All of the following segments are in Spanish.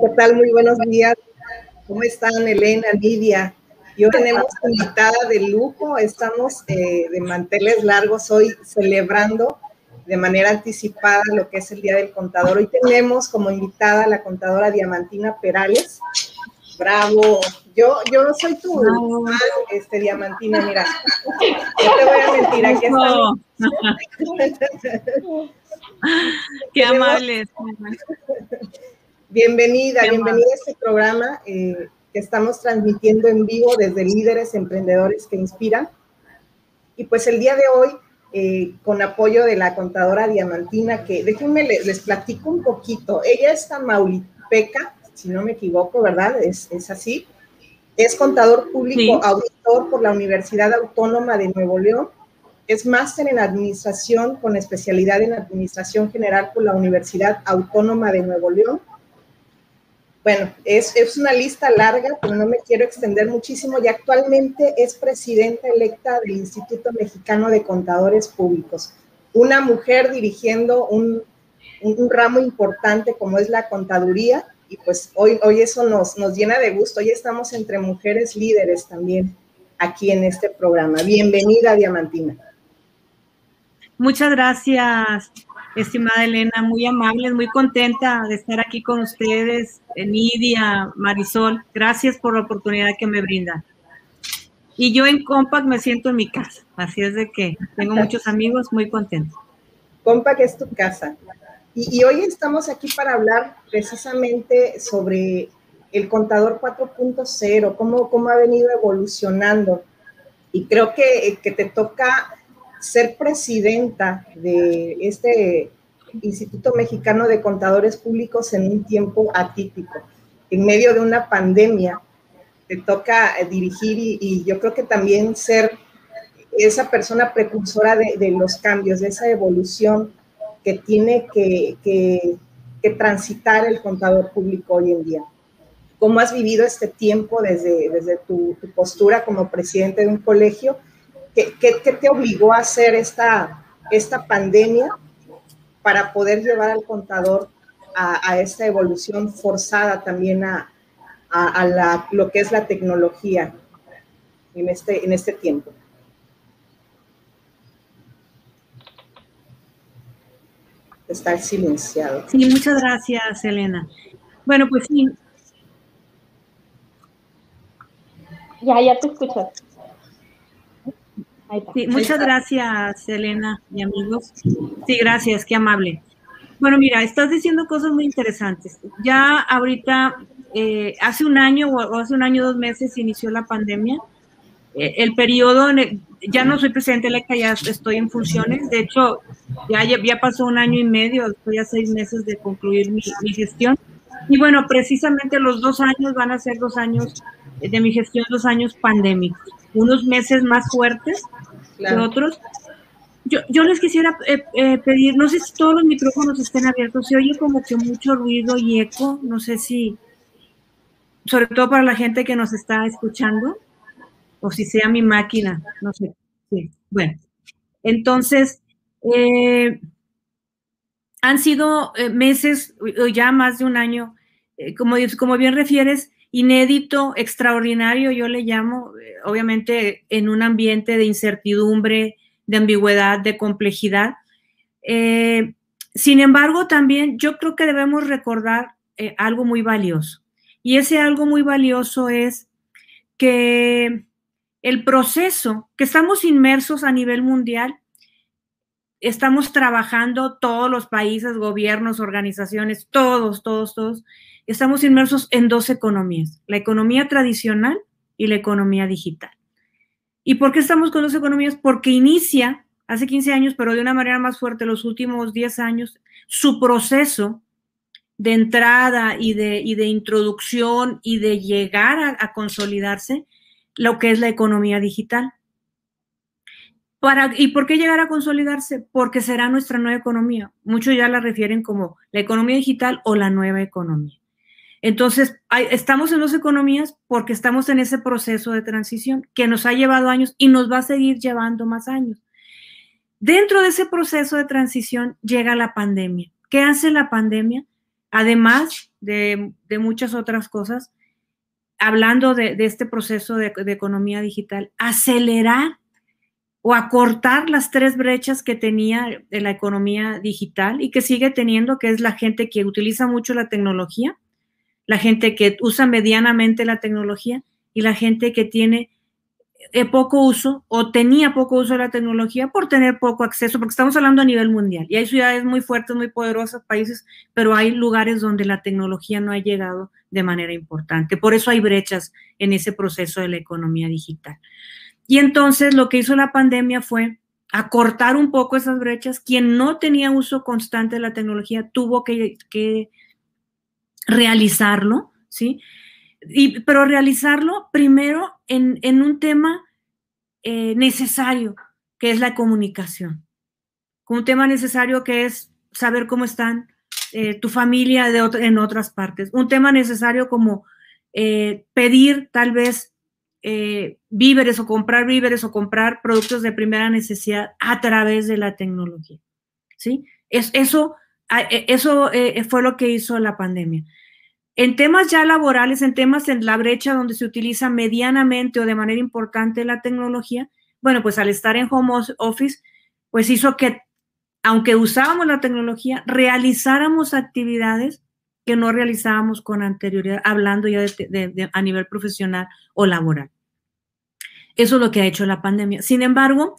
¿qué tal? Muy buenos días. ¿Cómo están, Elena, Lidia? Y hoy tenemos invitada de lujo. Estamos eh, de manteles largos hoy celebrando de manera anticipada lo que es el Día del Contador. Hoy tenemos como invitada a la contadora Diamantina Perales. Bravo. Yo, yo soy tu fan, este, Diamantina, mira. No te voy a mentir, aquí está. Qué amable. Bienvenida, bienvenida a este programa eh, que estamos transmitiendo en vivo desde Líderes Emprendedores que Inspiran. Y pues el día de hoy eh, con apoyo de la contadora Diamantina, que déjenme les, platico un poquito. Ella es tamaulipeca, si no me equivoco, ¿verdad? Es, es así. Es contador público, auditor por la Universidad Autónoma de Nuevo León. Es máster en administración con especialidad en administración general por la Universidad Autónoma de Nuevo León bueno, es, una lista larga, pero no me quiero extender muchísimo y actualmente es presidenta electa del Instituto Mexicano de Contadores Públicos. Una mujer dirigiendo un, ramo importante como es la contaduría y pues hoy, hoy eso nos, nos llena de gusto. Hoy estamos entre mujeres líderes también aquí en este programa. Bienvenida, Diamantina. Muchas gracias, estimada Elena, muy amable, muy contenta de estar aquí con ustedes, Nidia, Marisol, gracias por la oportunidad que me brindan. Y yo en Compact me siento en mi casa, así es de que tengo muchos amigos muy contentos. Compact es tu casa. Y, hoy estamos aquí para hablar precisamente sobre el contador 4.0, cómo, cómo ha venido evolucionando. Y creo que, que te toca ser presidenta de este Instituto Mexicano de Contadores Públicos en un tiempo atípico, en medio de una pandemia. Te toca dirigir y, yo creo que también ser esa persona precursora de, los cambios, de esa evolución que tiene que, transitar el contador público hoy en día. ¿Cómo has vivido este tiempo desde, desde tu, tu postura como presidente de un colegio? ¿Qué, te obligó a hacer esta, esta pandemia para poder llevar al contador a, esta evolución forzada también a, la, lo que es la tecnología en este, en este tiempo? Está silenciado. Sí, muchas gracias, Elena. Bueno, pues sí. Ya, ya te escucho muchas gracias, Elena y amigos. Sí, gracias, qué amable. Bueno, mira, estás diciendo cosas muy interesantes. Ya ahorita, eh, hace un año o hace un año, dos meses, inició la pandemia. Eh, el periodo, ya no soy presidente electa, ya estoy en funciones. De hecho, ya, ya pasó un año y medio, estoy a seis meses de concluir mi, mi gestión. Y bueno, precisamente los dos años van a ser dos años de mi gestión, dos años pandémicos unos meses más fuertes que otros. Yo, yo les quisiera eh, eh, pedir, no sé si todos los micrófonos estén abiertos, se oye como que mucho ruido y eco, no sé si, sobre todo para la gente que nos está escuchando, o si sea mi máquina, no sé. Sí. Bueno, entonces, eh, han sido meses, ya más de un año, como, como bien refieres, inédito, extraordinario, yo le llamo, eh, obviamente en un ambiente de incertidumbre, de ambigüedad, de complejidad. Eh, sin embargo, también yo creo que debemos recordar eh, algo muy valioso. Y ese algo muy valioso es que el proceso, que estamos inmersos a nivel mundial, estamos trabajando todos los países, gobiernos, organizaciones, todos, todos, todos, estamos inmersos en dos economías, la economía tradicional y la economía digital. ¿Y por qué estamos con dos economías? Porque inicia hace 15 años, pero de una manera más fuerte los últimos 10 años, su proceso de entrada y de, introducción y de llegar a, a consolidarse lo que es la economía digital. Para, ¿Y por qué llegar a consolidarse? Porque será nuestra nueva economía. Muchos ya la refieren como la economía digital o la nueva economía. Entonces, estamos en dos economías porque estamos en ese proceso de transición que nos ha llevado años y nos va a seguir llevando más años. Dentro de ese proceso de transición llega la pandemia. ¿Qué hace la pandemia? Además de, muchas otras cosas, hablando de, este proceso de, economía digital, acelerar o acortar las tres brechas que tenía de la economía digital y que sigue teniendo, que es la gente que utiliza mucho la tecnología, la gente que usa medianamente la tecnología y la gente que tiene eh, poco uso o tenía poco uso de la tecnología por tener poco acceso, porque estamos hablando a nivel mundial y hay ciudades muy fuertes, muy poderosas, países, pero hay lugares donde la tecnología no ha llegado de manera importante. Por eso hay brechas en ese proceso de la economía digital. Y entonces lo que hizo la pandemia fue acortar un poco esas brechas. Quien no tenía uso constante de la tecnología tuvo que, que realizarlo, ¿sí? Y, pero realizarlo primero en, un tema eh, necesario, que es la comunicación. Un tema necesario que es saber cómo están eh, tu familia de en otras partes. Un tema necesario como eh, pedir tal vez víveres o comprar víveres o comprar productos de primera necesidad a través de la tecnología. ¿sí? Es, eso eso fue lo que hizo la pandemia. En temas ya laborales, en temas en la brecha donde se utiliza medianamente o de manera importante la tecnología, bueno, pues al estar en home office, pues hizo que, aunque usábamos la tecnología, realizáramos actividades que no realizábamos con anterioridad, hablando ya de, a nivel profesional o laboral. Eso es lo que ha hecho la pandemia. Sin embargo,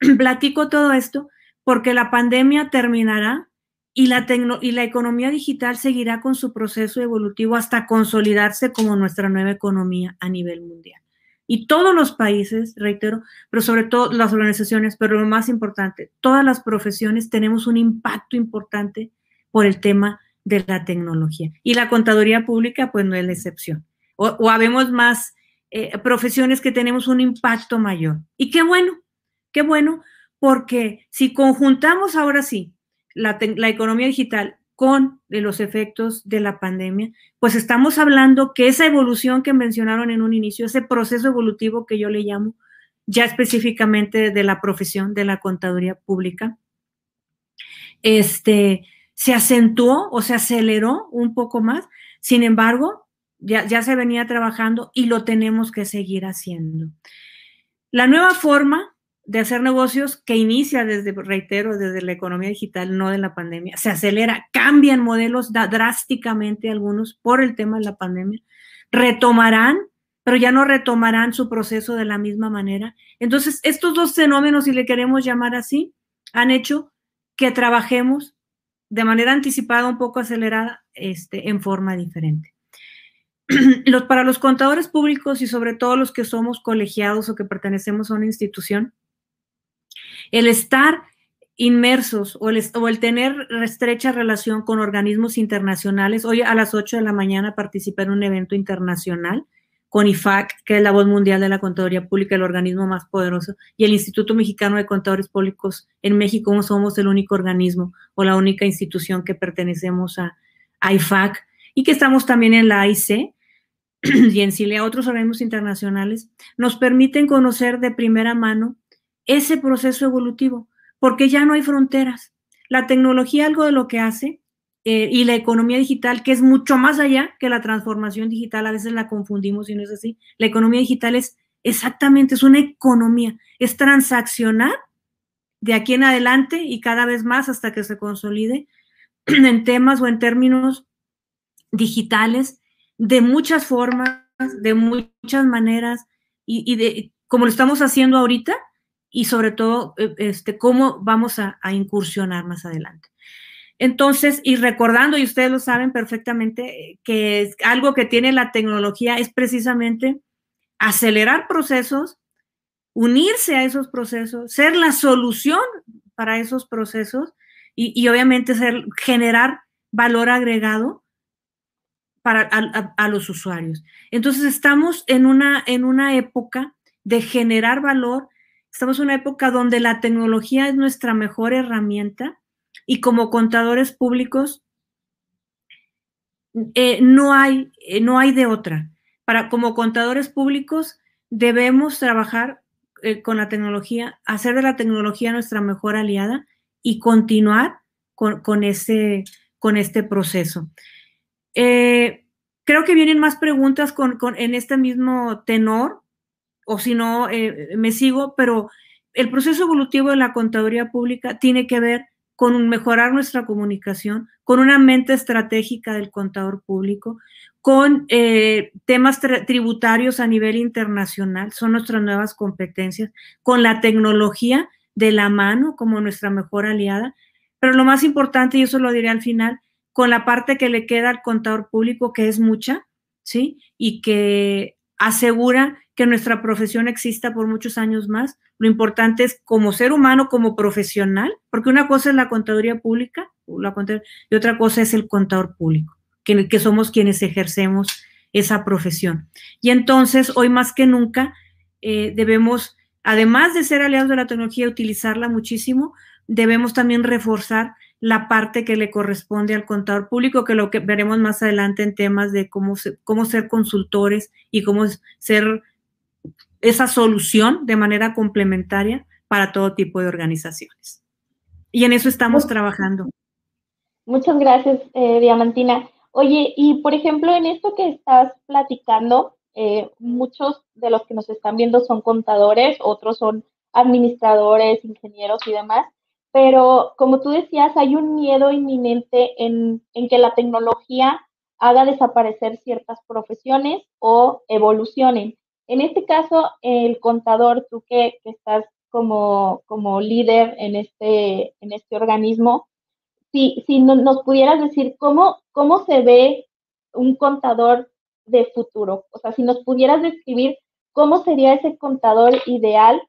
platico todo esto porque la pandemia terminará y la, y la economía digital seguirá con su proceso evolutivo hasta consolidarse como nuestra nueva economía a nivel mundial. Y todos los países, reitero, pero sobre todo las organizaciones, pero lo más importante, todas las profesiones tenemos un impacto importante por el tema de la tecnología. Y la contaduría pública, pues no es la excepción. O, habemos más eh, profesiones que tenemos un impacto mayor. Y qué bueno, qué bueno, porque si conjuntamos ahora sí la, economía digital con los efectos de la pandemia, pues estamos hablando que esa evolución que mencionaron en un inicio, ese proceso evolutivo que yo le llamo, ya específicamente de la profesión de la contaduría pública, este, se acentuó o se aceleró un poco más. Sin embargo, ya, ya se venía trabajando y lo tenemos que seguir haciendo. La nueva forma de hacer negocios que inicia desde, reitero, desde la economía digital, no de la pandemia. Se acelera, cambian modelos drásticamente algunos por el tema de la pandemia. Retomarán, pero ya no retomarán su proceso de la misma manera. Entonces, estos dos fenómenos, si le queremos llamar así, han hecho que trabajemos de manera anticipada, un poco acelerada, este, en forma diferente. Los, para los contadores públicos y sobre todo los que somos colegiados o que pertenecemos a una institución, el estar inmersos o el, tener estrecha relación con organismos internacionales. Hoy a las 8 de la mañana participé en un evento internacional con IFAC, que es la voz mundial de la contaduría pública, el organismo más poderoso, y el Instituto Mexicano de Contadores Públicos en México, somos el único organismo o la única institución que pertenecemos a, IFAC y que estamos también en la AIC y en CILE, otros organismos internacionales, nos permiten conocer de primera mano ese proceso evolutivo, porque ya no hay fronteras. La tecnología, algo de lo que hace, eh, y la economía digital, que es mucho más allá que la transformación digital, a veces la confundimos y no es así. La economía digital es exactamente, es una economía, es transaccionar de aquí en adelante y cada vez más hasta que se consolide en temas o en términos digitales de muchas formas, de muchas maneras y, de como lo estamos haciendo ahorita, y sobre todo eh, este, cómo vamos a, incursionar más adelante. Entonces, y recordando, y ustedes lo saben perfectamente, que es algo que tiene la tecnología es precisamente acelerar procesos, unirse a esos procesos, ser la solución para esos procesos y, obviamente ser, generar valor agregado para a, los usuarios. Entonces, estamos en una, en una época de generar valor, Estamos en una época donde la tecnología es nuestra mejor herramienta y como contadores públicos eh, no, hay, eh, no hay de otra. Para, como contadores públicos debemos trabajar eh, con la tecnología, hacer de la tecnología nuestra mejor aliada y continuar con, con, ese, con este proceso. Creo que vienen más preguntas con, en este mismo tenor, o si no, eh, me sigo, pero el proceso evolutivo de la contaduría pública tiene que ver con mejorar nuestra comunicación, con una mente estratégica del contador público, con eh, temas tributarios a nivel internacional, son nuestras nuevas competencias, con la tecnología de la mano como nuestra mejor aliada, pero lo más importante, y eso lo diré al final, con la parte que le queda al contador público, que es mucha, ¿sí? Y que asegura que nuestra profesión exista por muchos años más. Lo importante es como ser humano, como profesional, porque una cosa es la contaduría pública la y otra cosa es el contador público que, somos quienes ejercemos esa profesión. Y entonces, hoy más que nunca, eh, debemos, además de ser aliados de la tecnología, utilizarla muchísimo, debemos también reforzar la parte que le corresponde al contador público, que lo que veremos más adelante en temas de cómo, cómo ser consultores y cómo ser esa solución de manera complementaria para todo tipo de organizaciones. Y en eso estamos trabajando. Muchas gracias, eh, Diamantina. Oye, y por ejemplo, en esto que estás platicando, eh, muchos de los que nos están viendo son contadores, otros son administradores, ingenieros y demás, pero como tú decías, hay un miedo inminente en, que la tecnología haga desaparecer ciertas profesiones o evolucionen. En este caso, el contador, tú que, estás como, como líder en este, en este organismo, si, si nos pudieras decir cómo, cómo se ve un contador de futuro, o sea, si nos pudieras describir cómo sería ese contador ideal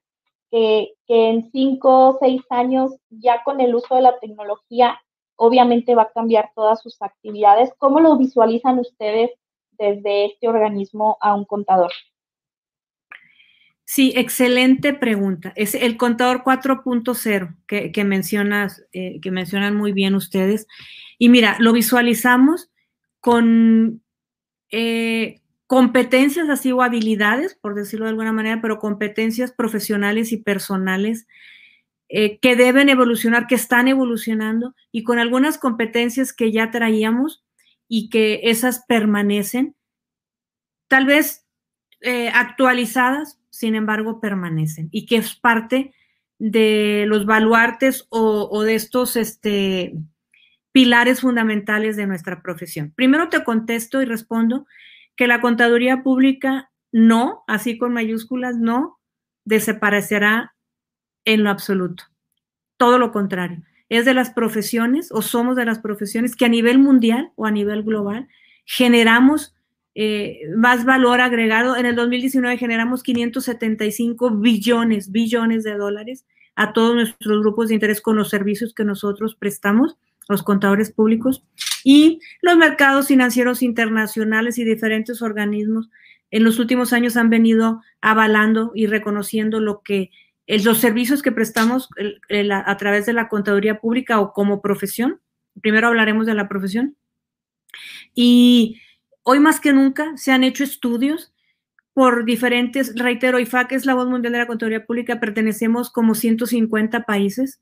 que, que en cinco o seis años, ya con el uso de la tecnología, obviamente va a cambiar todas sus actividades. ¿Cómo lo visualizan ustedes desde este organismo a un contador? Sí, excelente pregunta. Es el contador 4.0 que, que, eh, que mencionan muy bien ustedes. Y mira, lo visualizamos con eh, competencias así o habilidades, por decirlo de alguna manera, pero competencias profesionales y personales eh, que deben evolucionar, que están evolucionando y con algunas competencias que ya traíamos y que esas permanecen, tal vez actualizadas, sin embargo, permanecen y que es parte de los baluartes o, de estos este, pilares fundamentales de nuestra profesión. Primero te contesto y respondo que la contaduría pública no, así con mayúsculas, no desaparecerá en lo absoluto. Todo lo contrario. Es de las profesiones o somos de las profesiones que a nivel mundial o a nivel global generamos eh, más valor agregado. En el 2019 generamos 575 billones, billones de dólares a todos nuestros grupos de interés con los servicios que nosotros prestamos, los contadores públicos, y los mercados financieros internacionales y diferentes organismos en los últimos años han venido avalando y reconociendo lo que los servicios que prestamos a través de la contaduría pública o como profesión. Primero hablaremos de la profesión. Y Hoy más que nunca se han hecho estudios por diferentes, reitero, IFAC es la voz mundial de la contaduría pública, pertenecemos como 150 países,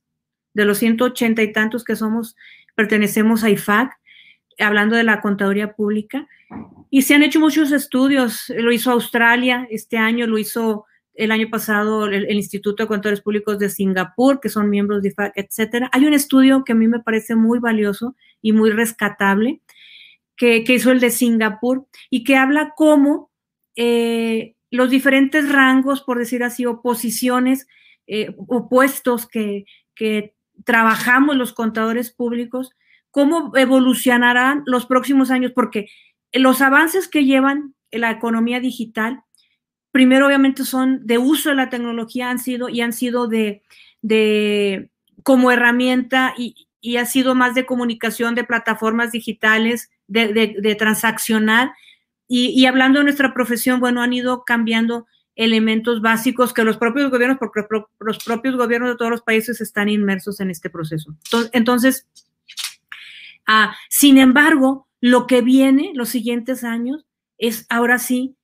de los 180 y tantos que somos, pertenecemos a IFAC, hablando de la contaduría pública, y se han hecho muchos estudios, lo hizo Australia este año, lo hizo el año pasado el, Instituto de Contadores Públicos de Singapur, que son miembros de IFAC, etcétera. Hay un estudio que a mí me parece muy valioso y muy rescatable, que, hizo el de Singapur y que habla cómo eh, los diferentes rangos, por decir así, o posiciones eh, o puestos que, trabajamos los contadores públicos, cómo evolucionarán los próximos años, porque los avances que llevan en la economía digital, primero obviamente son de uso de la tecnología, han sido y han sido de, como herramienta y ha sido más de comunicación de plataformas digitales, de, transaccionar. Y, hablando de nuestra profesión, bueno, han ido cambiando elementos básicos que los propios gobiernos, porque los propios gobiernos de todos los países están inmersos en este proceso. Entonces, ah, sin embargo, lo que viene los siguientes años es ahora sí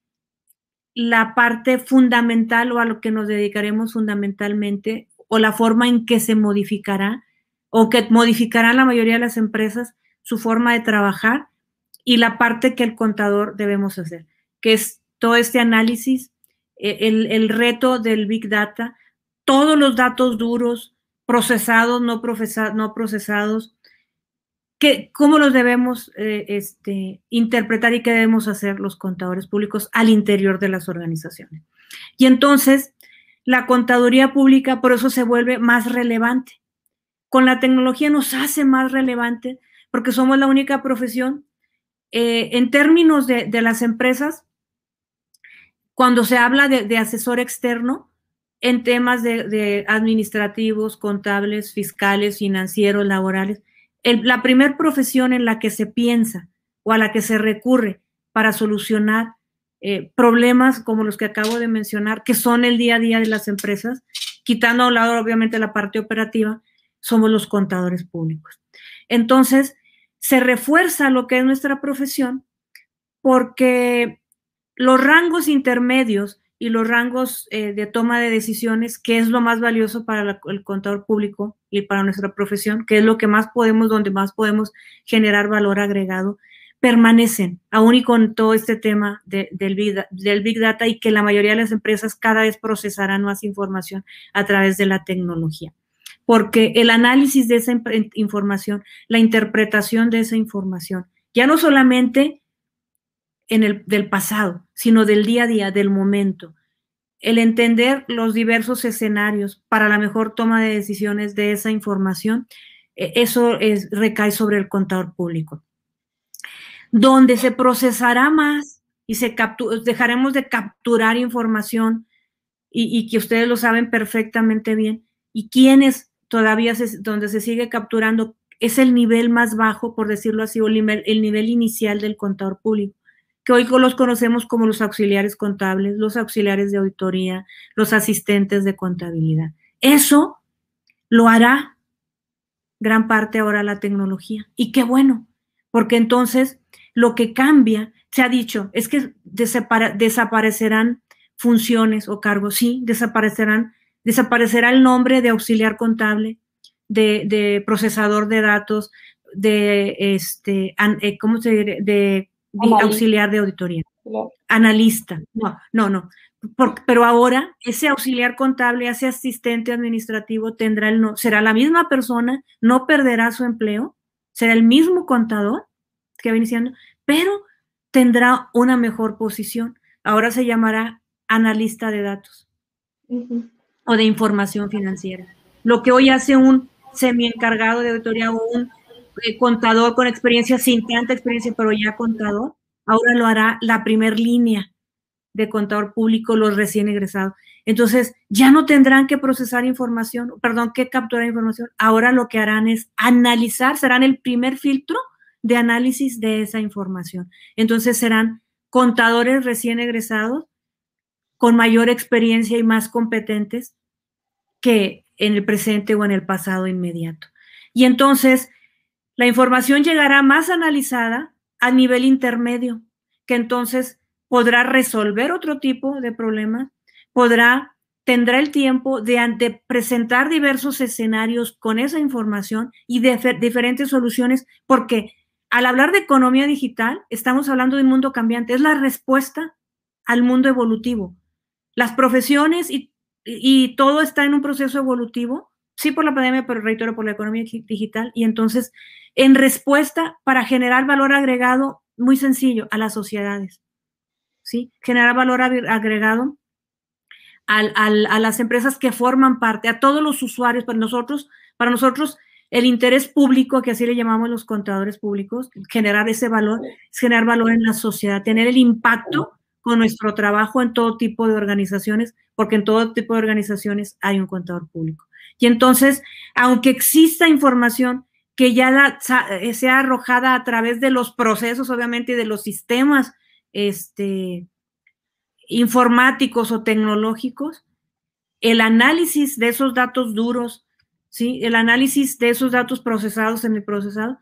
la parte fundamental o a lo que nos dedicaremos fundamentalmente o la forma en que se modificará o que modificarán la mayoría de las empresas su forma de trabajar y la parte que el contador debemos hacer, que es todo este análisis, e, el, reto del Big Data, todos los datos duros, procesados, no, no procesados, que, cómo los debemos eh, este, interpretar y qué debemos hacer los contadores públicos al interior de las organizaciones. Y entonces, la contaduría pública por eso se vuelve más relevante. Con la tecnología nos hace más relevante porque somos la única profesión. Eh, en términos de, las empresas, cuando se habla de, asesor externo en temas de, administrativos, contables, fiscales, financieros, laborales, la primera profesión en la que se piensa o a la que se recurre para solucionar eh, problemas como los que acabo de mencionar, que son el día a día de las empresas, quitando a un lado obviamente la parte operativa, somos los contadores públicos. Entonces, se refuerza lo que es nuestra profesión porque los rangos intermedios y los rangos eh, de toma de decisiones, que es lo más valioso para el contador público y para nuestra profesión, que es lo que más podemos, donde más podemos generar valor agregado, permanecen, aún y con todo este tema del, big, del Big Data y que la mayoría de las empresas cada vez procesarán más información a través de la tecnología. Porque el análisis de esa información, la interpretación de esa información, ya no solamente en el del pasado, sino del día a día, del momento, el entender los diversos escenarios para la mejor toma de decisiones de esa información, e, eso es, recae sobre el contador público donde se procesará más y se dejaremos de capturar información y, que ustedes lo saben perfectamente bien. Y quienes todavía, donde se sigue capturando, es el nivel más bajo, por decirlo así, o el nivel, el nivel inicial del contador público, que hoy los conocemos como los auxiliares contables, los auxiliares de auditoría, los asistentes de contabilidad. Eso lo hará gran parte ahora la tecnología. Y qué bueno, porque entonces lo que cambia, se ha dicho, es que desaparecerán funciones o cargos, sí, desaparecerán, desaparecerá el nombre de auxiliar contable, de, procesador de datos, de este, eh, ¿cómo se dice? De, auxiliar de auditoría. Analista. No, no, no. pero ahora ese auxiliar contable, ese asistente administrativo tendrá el no, será la misma persona, no perderá su empleo, será el mismo contador que va iniciando, pero tendrá una mejor posición. Ahora se llamará analista de datos o de información financiera. Lo que hoy hace un semi encargado de auditoría o un eh, contador con experiencia, sin tanta experiencia, pero ya contador, ahora lo hará la primer línea de contador público, los recién egresados. Entonces, ya no tendrán que procesar información, perdón, que capturar información. Ahora lo que harán es analizar, serán el primer filtro de análisis de esa información. Entonces serán contadores recién egresados con mayor experiencia y más competentes que en el presente o en el pasado inmediato. Y entonces la información llegará más analizada a nivel intermedio, que entonces podrá resolver otro tipo de problemas, podrá, tendrá el tiempo de, presentar diversos escenarios con esa información y de diferentes soluciones, porque al hablar de economía digital, estamos hablando de un mundo cambiante. Es la respuesta al mundo evolutivo. Las profesiones y, todo está en un proceso evolutivo, sí por la pandemia, pero reitero por la economía digital. Y entonces, en respuesta para generar valor agregado, muy sencillo, a las sociedades. ¿Sí? Generar valor agregado a las empresas que forman parte, a todos los usuarios, para nosotros, para nosotros el interés público, que así le llamamos los contadores públicos, generar ese valor, es generar valor en la sociedad, tener el impacto con nuestro trabajo en todo tipo de organizaciones, porque en todo tipo de organizaciones hay un contador público. Y entonces, aunque exista información que ya eh, sea arrojada a través de los procesos, obviamente, de los sistemas este, informáticos o tecnológicos, el análisis de esos datos duros, ¿sí? El análisis de esos datos procesados en el procesado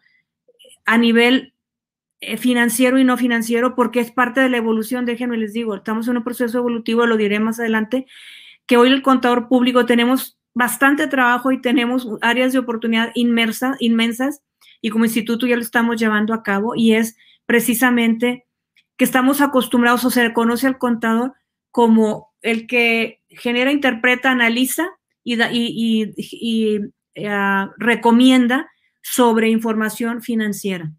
a nivel financiero y no financiero, porque es parte de la evolución, déjenme les digo, estamos en un proceso evolutivo, lo diré más adelante, que hoy el contador público tenemos bastante trabajo y tenemos áreas de oportunidad inmersa, inmensas, y como instituto ya lo estamos llevando a cabo, y es precisamente que estamos acostumbrados o se reconoce al contador como el que genera, interpreta, analiza y, y, eh, recomienda sobre información financiera.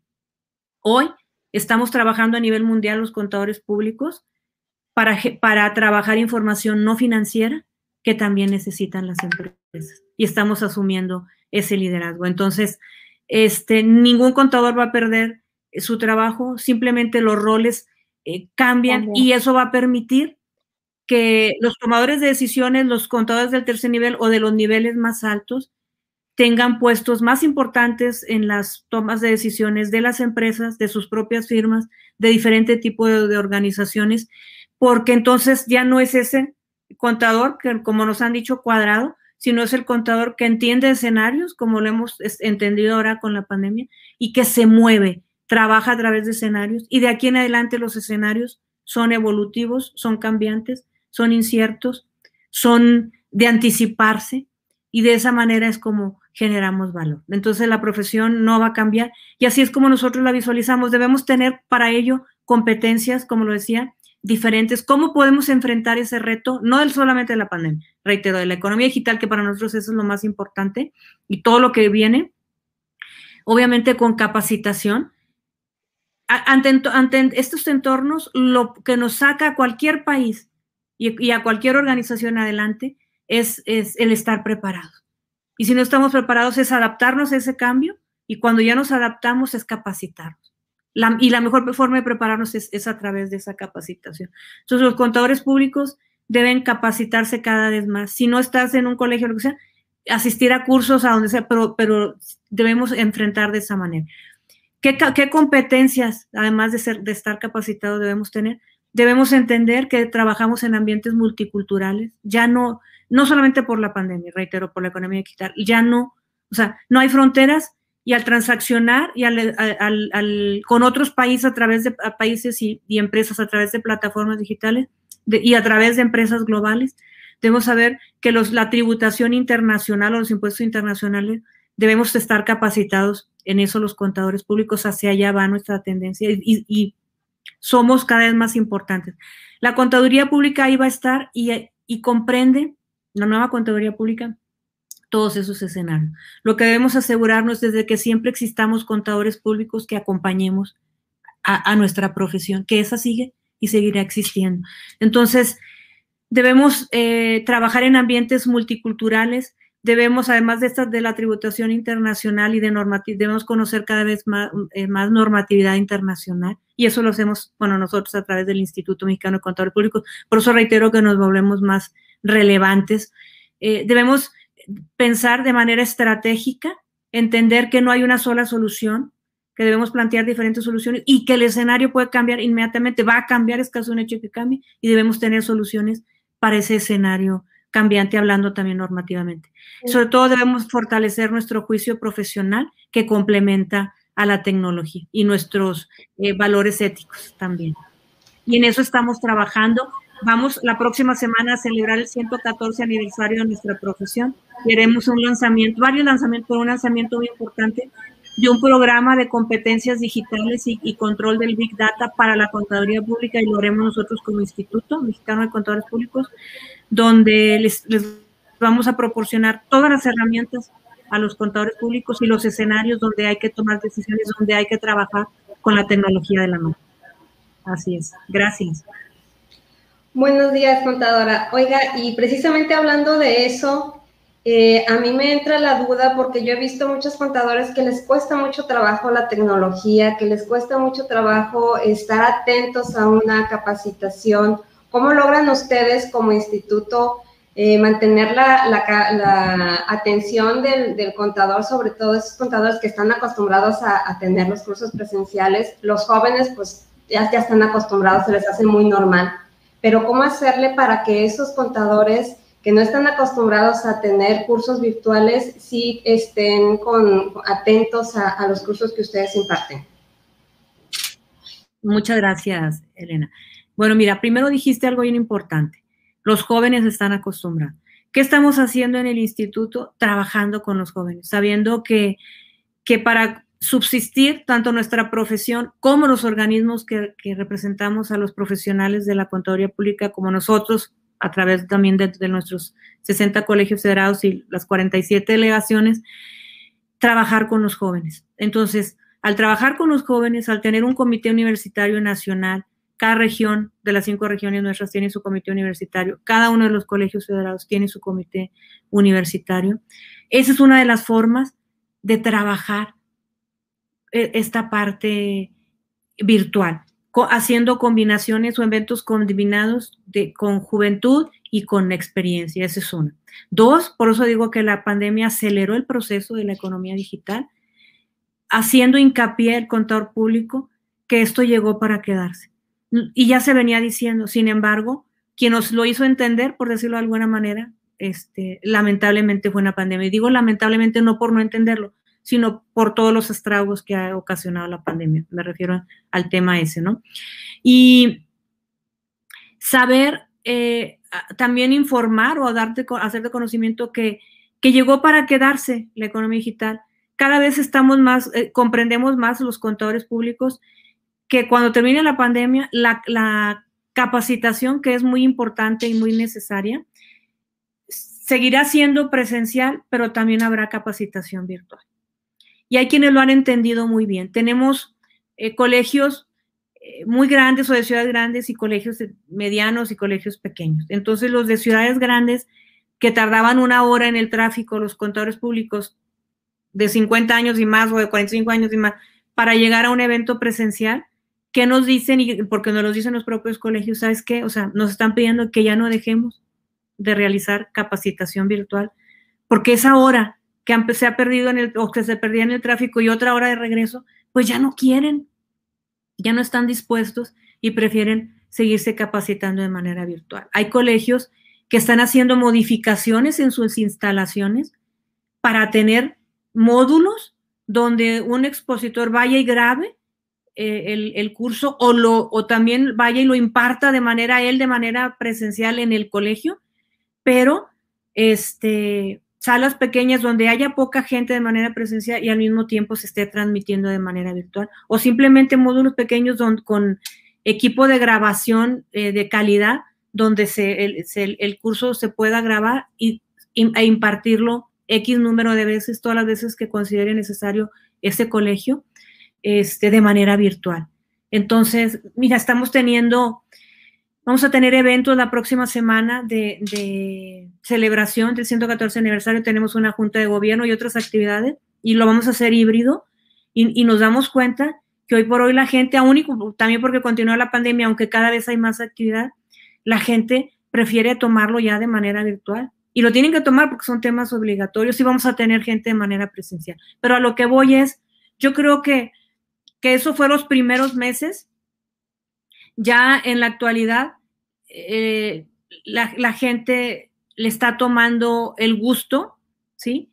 Hoy estamos trabajando a nivel mundial los contadores públicos para, para trabajar información no financiera que también necesitan las empresas y estamos asumiendo ese liderazgo. Entonces, este, ningún contador va a perder su trabajo, simplemente los roles eh, cambian y eso va a permitir que los tomadores de decisiones, los contadores del tercer nivel o de los niveles más altos, tengan puestos más importantes en las tomas de decisiones de las empresas, de sus propias firmas, de diferente tipo de, organizaciones, porque entonces ya no es ese contador que, como nos han dicho, cuadrado, sino es el contador que entiende escenarios, como lo hemos entendido ahora con la pandemia, y que se mueve, trabaja a través de escenarios, y de aquí en adelante los escenarios son evolutivos, son cambiantes, son inciertos, son de anticiparse, y de esa manera es como generamos valor. Entonces la profesión no va a cambiar y así es como nosotros la visualizamos. Debemos tener para ello competencias, como lo decía, diferentes. ¿Cómo podemos enfrentar ese reto? No solamente de la pandemia, reitero, de la economía digital, que para nosotros eso es lo más importante y todo lo que viene, obviamente con capacitación. Ante, estos entornos, lo que nos saca a cualquier país y, a cualquier organización adelante es, es el estar preparados y si no estamos preparados es adaptarnos a ese cambio y cuando ya nos adaptamos es capacitarnos. y la mejor forma de prepararnos es, a través de esa capacitación. Entonces los contadores públicos deben capacitarse cada vez más. Si no estás en un colegio o lo que sea, asistir a cursos a donde sea, pero, pero debemos enfrentar de esa manera. ¿Qué, qué competencias, además de, ser, de estar capacitados, debemos tener? Debemos entender que trabajamos en ambientes multiculturales. Ya no, no solamente por la pandemia, reitero, por la economía digital, ya no, o sea, no hay fronteras y al transaccionar y al, con otros países a través de países y, empresas a través de plataformas digitales y a través de empresas globales, debemos saber que los, la tributación internacional o los impuestos internacionales debemos estar capacitados en eso los contadores públicos, hacia allá va nuestra tendencia y, y somos cada vez más importantes. La contaduría pública ahí va a estar y, y comprende la nueva contaduría pública, todos esos escenarios. Lo que debemos asegurarnos es que siempre existamos contadores públicos que acompañemos a, nuestra profesión, que esa sigue y seguirá existiendo. Entonces, debemos eh, trabajar en ambientes multiculturales, debemos, además de de la tributación internacional y de normatividad, debemos conocer cada vez más, eh, más, normatividad internacional. Y eso lo hacemos, bueno, nosotros a través del Instituto Mexicano de Contadores Públicos. Por eso reitero que nos volvemos más relevantes. Eh, debemos pensar de manera estratégica, entender que no hay una sola solución, que debemos plantear diferentes soluciones y que el escenario puede cambiar inmediatamente, va a cambiar, es caso de un hecho que cambie, y debemos tener soluciones para ese escenario cambiante, hablando también normativamente. Sobre todo debemos fortalecer nuestro juicio profesional que complementa a la tecnología y nuestros eh, valores éticos también. Y en eso estamos trabajando Vamos la próxima semana a celebrar el 114 aniversario de nuestra profesión. Queremos un lanzamiento, varios lanzamientos, un lanzamiento muy importante de un programa de competencias digitales y, control del Big Data para la contaduría pública y lo haremos nosotros como Instituto Mexicano de Contadores Públicos, donde les vamos a proporcionar todas las herramientas a los contadores públicos y los escenarios donde hay que tomar decisiones, donde hay que trabajar con la tecnología de la mano. Así es. Gracias. Buenos días, contadora. Oiga, y precisamente hablando de eso, eh, a mí me entra la duda porque yo he visto muchos contadores que les cuesta mucho trabajo la tecnología, que les cuesta mucho trabajo estar atentos a una capacitación. ¿Cómo logran ustedes como instituto eh, mantener la, atención del, contador, sobre todo esos contadores que están acostumbrados a, tener los cursos presenciales? Los jóvenes pues ya, ya están acostumbrados, se les hace muy normal pero ¿cómo hacerle para que esos contadores que no están acostumbrados a tener cursos virtuales sí estén atentos a, los cursos que ustedes imparten? Muchas gracias, Elena. Bueno, mira, primero dijiste algo bien importante. Los jóvenes están acostumbrados. ¿Qué estamos haciendo en el instituto? Trabajando con los jóvenes, sabiendo que, que para subsistir tanto nuestra profesión como los organismos que, representamos a los profesionales de la contaduría pública, como nosotros, a través también de, nuestros 60 colegios federados y las 47 delegaciones, trabajar con los jóvenes. Entonces, al trabajar con los jóvenes, al tener un comité universitario nacional, cada región de las cinco regiones nuestras tiene su comité universitario, cada uno de los colegios federados tiene su comité universitario. Esa es una de las formas de trabajar esta parte virtual, haciendo combinaciones o eventos combinados de, con juventud y con experiencia. Esa es una. Dos, por eso digo que la pandemia aceleró el proceso de la economía digital, haciendo hincapié el contador público que esto llegó para quedarse. Y ya se venía diciendo, sin embargo, quien nos lo hizo entender, por decirlo de alguna manera, este, lamentablemente fue una pandemia. Y digo lamentablemente no por no entenderlo, sino por todos los estragos que ha ocasionado la pandemia. Me refiero al tema ese, ¿no? Y saber eh, también informar o darte, hacer conocimiento que, que llegó para quedarse la economía digital. Cada vez estamos más, eh, comprendemos más los contadores públicos que cuando termine la pandemia, la capacitación que es muy importante y muy necesaria, seguirá siendo presencial, pero también habrá capacitación virtual y hay quienes lo han entendido muy bien. Tenemos eh, colegios eh, muy grandes o de ciudades grandes y colegios medianos y colegios pequeños. Entonces los de ciudades grandes que tardaban una hora en el tráfico, los contadores públicos de 50 años y más o de 45 años y más, para llegar a un evento presencial, ¿qué nos dicen? Y porque nos lo dicen los propios colegios, ¿sabes qué? O sea, nos están pidiendo que ya no dejemos de realizar capacitación virtual, porque esa hora que se ha perdido en el, o que se perdía en el tráfico y otra hora de regreso, pues ya no quieren, ya no están dispuestos y prefieren seguirse capacitando de manera virtual. Hay colegios que están haciendo modificaciones en sus instalaciones para tener módulos donde un expositor vaya y grabe eh, el, el, curso o, lo, o también vaya y lo imparta de manera él, de manera presencial en el colegio, pero este, salas pequeñas donde haya poca gente de manera presencial y al mismo tiempo se esté transmitiendo de manera virtual. O simplemente módulos pequeños con equipo de grabación eh, de calidad donde se, el, curso se pueda grabar y, e impartirlo X número de veces, todas las veces que considere necesario ese colegio, este, de manera virtual. Entonces, mira, estamos teniendo Vamos a tener eventos la próxima semana de, celebración del 114 aniversario. Tenemos una junta de gobierno y otras actividades y lo vamos a hacer híbrido. Y, nos damos cuenta que hoy por hoy la gente, aún y también porque continúa la pandemia, aunque cada vez hay más actividad, la gente prefiere tomarlo ya de manera virtual. Y lo tienen que tomar porque son temas obligatorios y vamos a tener gente de manera presencial. Pero a lo que voy es, yo creo que, que eso fue los primeros meses ya en la actualidad, eh, la, gente le está tomando el gusto, ¿sí?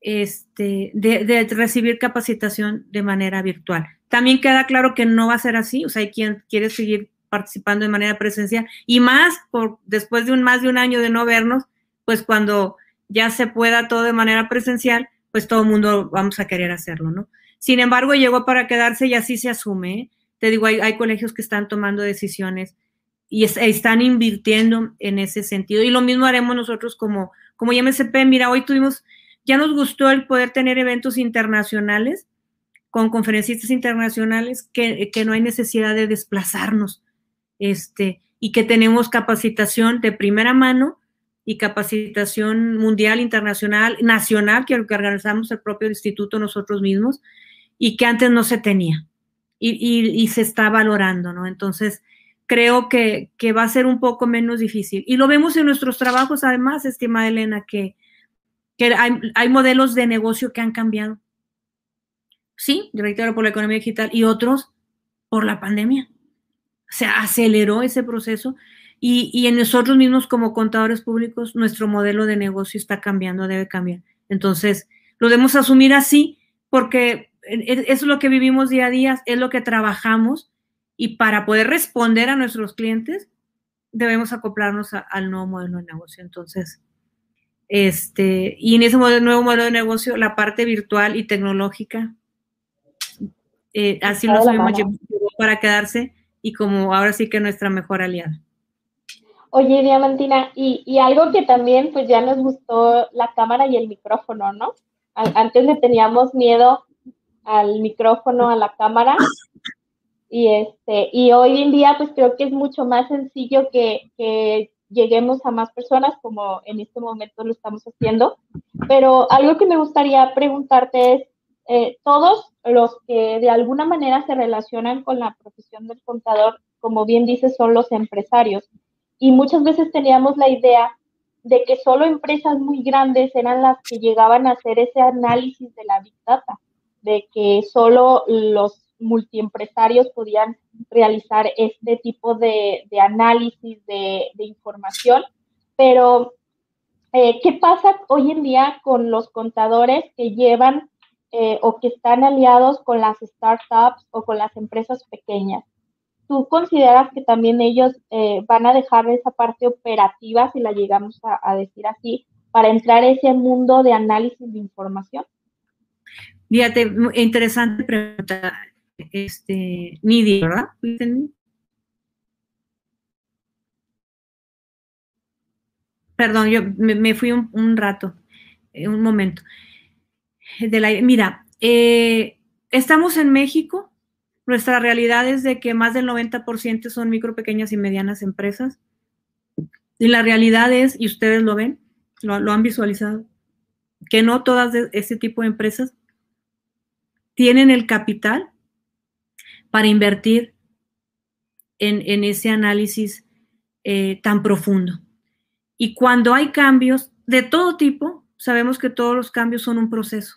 Este, de, recibir capacitación de manera virtual. También queda claro que no va a ser así, o sea, hay quien quiere seguir participando de manera presencial y más por después de un más de un año de no vernos, pues cuando ya se pueda todo de manera presencial, pues todo el mundo vamos a querer hacerlo, ¿no? Sin embargo, llegó para quedarse y así se asume. ¿eh? Te digo, hay, colegios que están tomando decisiones y están invirtiendo en ese sentido. Y lo mismo haremos nosotros como, como MSP. Mira, hoy tuvimos, ya nos gustó el poder tener eventos internacionales con conferencistas internacionales que, que no hay necesidad de desplazarnos. Este, y que tenemos capacitación de primera mano y capacitación mundial, internacional, nacional, que organizamos el propio instituto nosotros mismos, y que antes no se tenía y, se está valorando, ¿no? Entonces, creo que, va a ser un poco menos difícil. Y lo vemos en nuestros trabajos, además, estimada Elena, que, hay, modelos de negocio que han cambiado. Sí, reitero, por la economía digital y otros por la pandemia. Se aceleró ese proceso y, y, en nosotros mismos como contadores públicos, nuestro modelo de negocio está cambiando, debe cambiar. Entonces, lo debemos asumir así porque es lo que vivimos día a día, es lo que trabajamos y para poder responder a nuestros clientes debemos acoplarnos al nuevo modelo de negocio. Entonces, este, y en ese nuevo modelo de negocio, la parte virtual y tecnológica eh, así lo sabemos para quedarse y como ahora sí que nuestra mejor aliada. Oye, Diamantina, y, y, algo que también pues ya nos gustó la cámara y el micrófono, ¿no? Antes le teníamos miedo al micrófono, a la cámara, y este, y hoy en día pues creo que es mucho más sencillo que, que lleguemos a más personas como en este momento lo estamos haciendo. Pero algo que me gustaría preguntarte es, eh, todos los que de alguna manera se relacionan con la profesión del contador, como bien dices, son los empresarios. Y muchas veces teníamos la idea de que solo empresas muy grandes eran las que llegaban a hacer ese análisis de la Big Data, de que solo los multiempresarios podían realizar este tipo de, análisis de, información. Pero, eh, ¿qué pasa hoy en día con los contadores que llevan eh, o que están aliados con las startups o con las empresas pequeñas? ¿Tú consideras que también ellos eh, van a dejar esa parte operativa, si la llegamos a, decir así, para entrar a ese mundo de análisis de información? Fíjate, interesante pregunta, este, Nidi, ¿verdad? Perdón, yo me, fui un, rato, eh, un momento. Mira, eh, estamos en México, nuestra realidad es de que más del 90% son micro, pequeñas y medianas empresas. Y la realidad es, y ustedes lo ven, lo, han visualizado, que no todas de ese tipo de empresas tienen el capital para invertir en, ese análisis eh, tan profundo. Y cuando hay cambios de todo tipo, sabemos que todos los cambios son un proceso,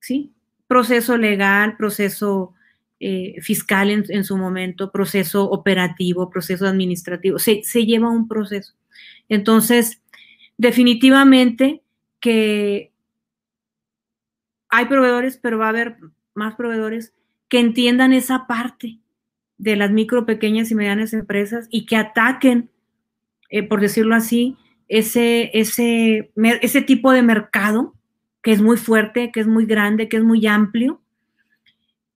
¿sí? Proceso legal, proceso eh, fiscal en, su momento, proceso operativo, proceso administrativo, se, lleva un proceso. Entonces, definitivamente que hay proveedores, pero va a haber más proveedores que entiendan esa parte de las micro, pequeñas y medianas empresas y que ataquen, eh, por decirlo así, ese, ese, ese tipo de mercado que es muy fuerte, que es muy grande, que es muy amplio.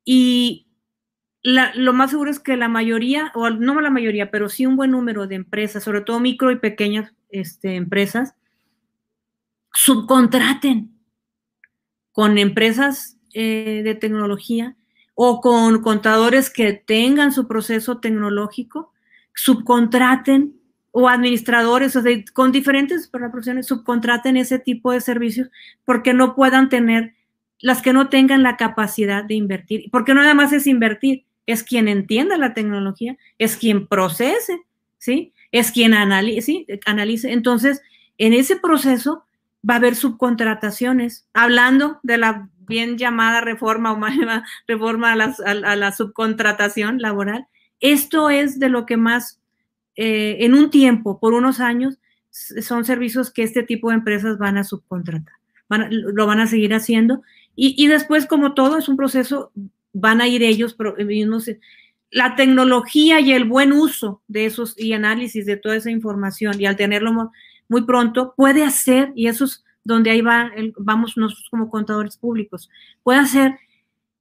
Y, lo más seguro es que la mayoría, o no la mayoría, pero sí un buen número de empresas, sobre todo micro y pequeñas este, empresas, subcontraten con empresas eh, de tecnología o con contadores que tengan su proceso tecnológico, subcontraten o administradores, o con diferentes profesiones, subcontraten ese tipo de servicios porque no puedan tener, las que no tengan la capacidad de invertir, porque no nada más es invertir, es quien entienda la tecnología, es quien procese, ¿sí? Es quien analice, ¿sí? analice. Entonces, en ese proceso va a haber subcontrataciones. Hablando de la bien llamada reforma o reforma a, la subcontratación laboral, esto es de lo que más, eh, en un tiempo, por unos años, son servicios que este tipo de empresas van a subcontratar. lo van a seguir haciendo. Y, después, como todo, es un proceso van a ir ellos mismos. La tecnología y el buen uso de esos y análisis de toda esa información y al tenerlo muy pronto puede hacer, y eso es donde ahí va, vamos nosotros como contadores públicos, puede hacer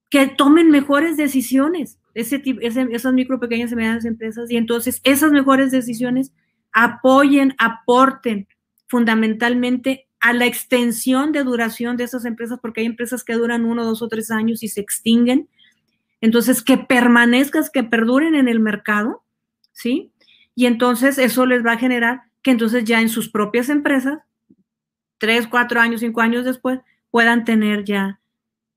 que tomen mejores decisiones ese, esas micro, pequeñas y medianas empresas y entonces esas mejores decisiones apoyen, aporten fundamentalmente a la extensión de duración de esas empresas, porque hay empresas que duran uno, dos o tres años y se extinguen, entonces, que permanezcas, que perduren en el mercado, ¿sí? Y entonces eso les va a generar que entonces ya en sus propias empresas, tres, cuatro años, cinco años después, puedan tener ya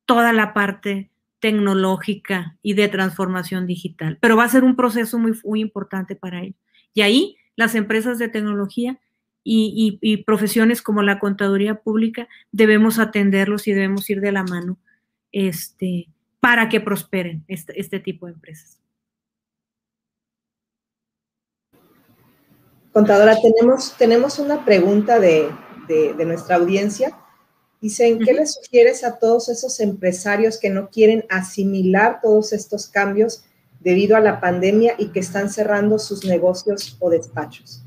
toda la parte tecnológica y de transformación digital. Pero va a ser un proceso muy, muy importante para ellos. Y ahí las empresas de tecnología y, y, profesiones como la contaduría pública debemos atenderlos y debemos ir de la mano este, para que prosperen este, este, tipo de empresas. Contadora, tenemos, tenemos una pregunta de, nuestra audiencia. Dicen, ¿qué le sugieres a todos esos empresarios que no quieren asimilar todos estos cambios debido a la pandemia y que están cerrando sus negocios o despachos?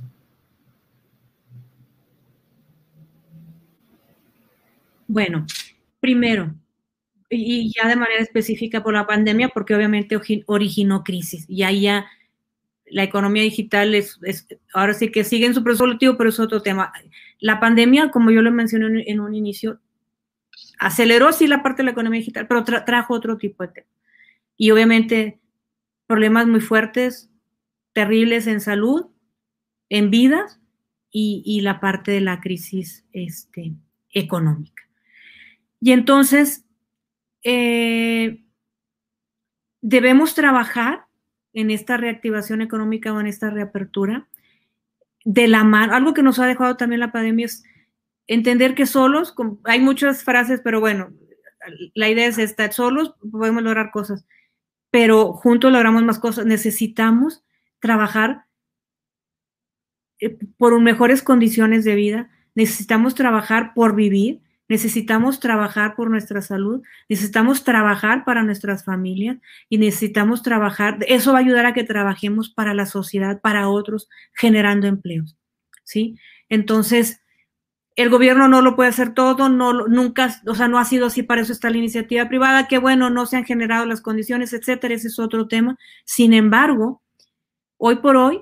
Bueno, primero, y ya de manera específica por la pandemia, porque obviamente originó crisis. Y ahí ya la economía digital es, ahora sí que sigue en su proceso pero es otro tema. La pandemia, como yo lo mencioné en, un inicio, aceleró sí la parte de la economía digital, pero trajo otro tipo de tema. Y obviamente problemas muy fuertes, terribles en salud, en vidas y, la parte de la crisis este, económica. Y entonces, eh, debemos trabajar en esta reactivación económica o en esta reapertura de la mano. Algo que nos ha dejado también la pandemia es entender que solos, hay muchas frases, pero bueno, la idea es esta, solos podemos lograr cosas, pero juntos logramos más cosas. Necesitamos trabajar eh, por mejores condiciones de vida, necesitamos trabajar por vivir, necesitamos trabajar por nuestra salud, necesitamos trabajar para nuestras familias y necesitamos trabajar, eso va a ayudar a que trabajemos para la sociedad, para otros, generando empleos, ¿sí? Entonces, el gobierno no lo puede hacer todo, no, nunca, o sea, no ha sido así, para eso está la iniciativa privada, que bueno, no se han generado las condiciones, etcétera, ese es otro tema. Sin embargo, hoy por hoy,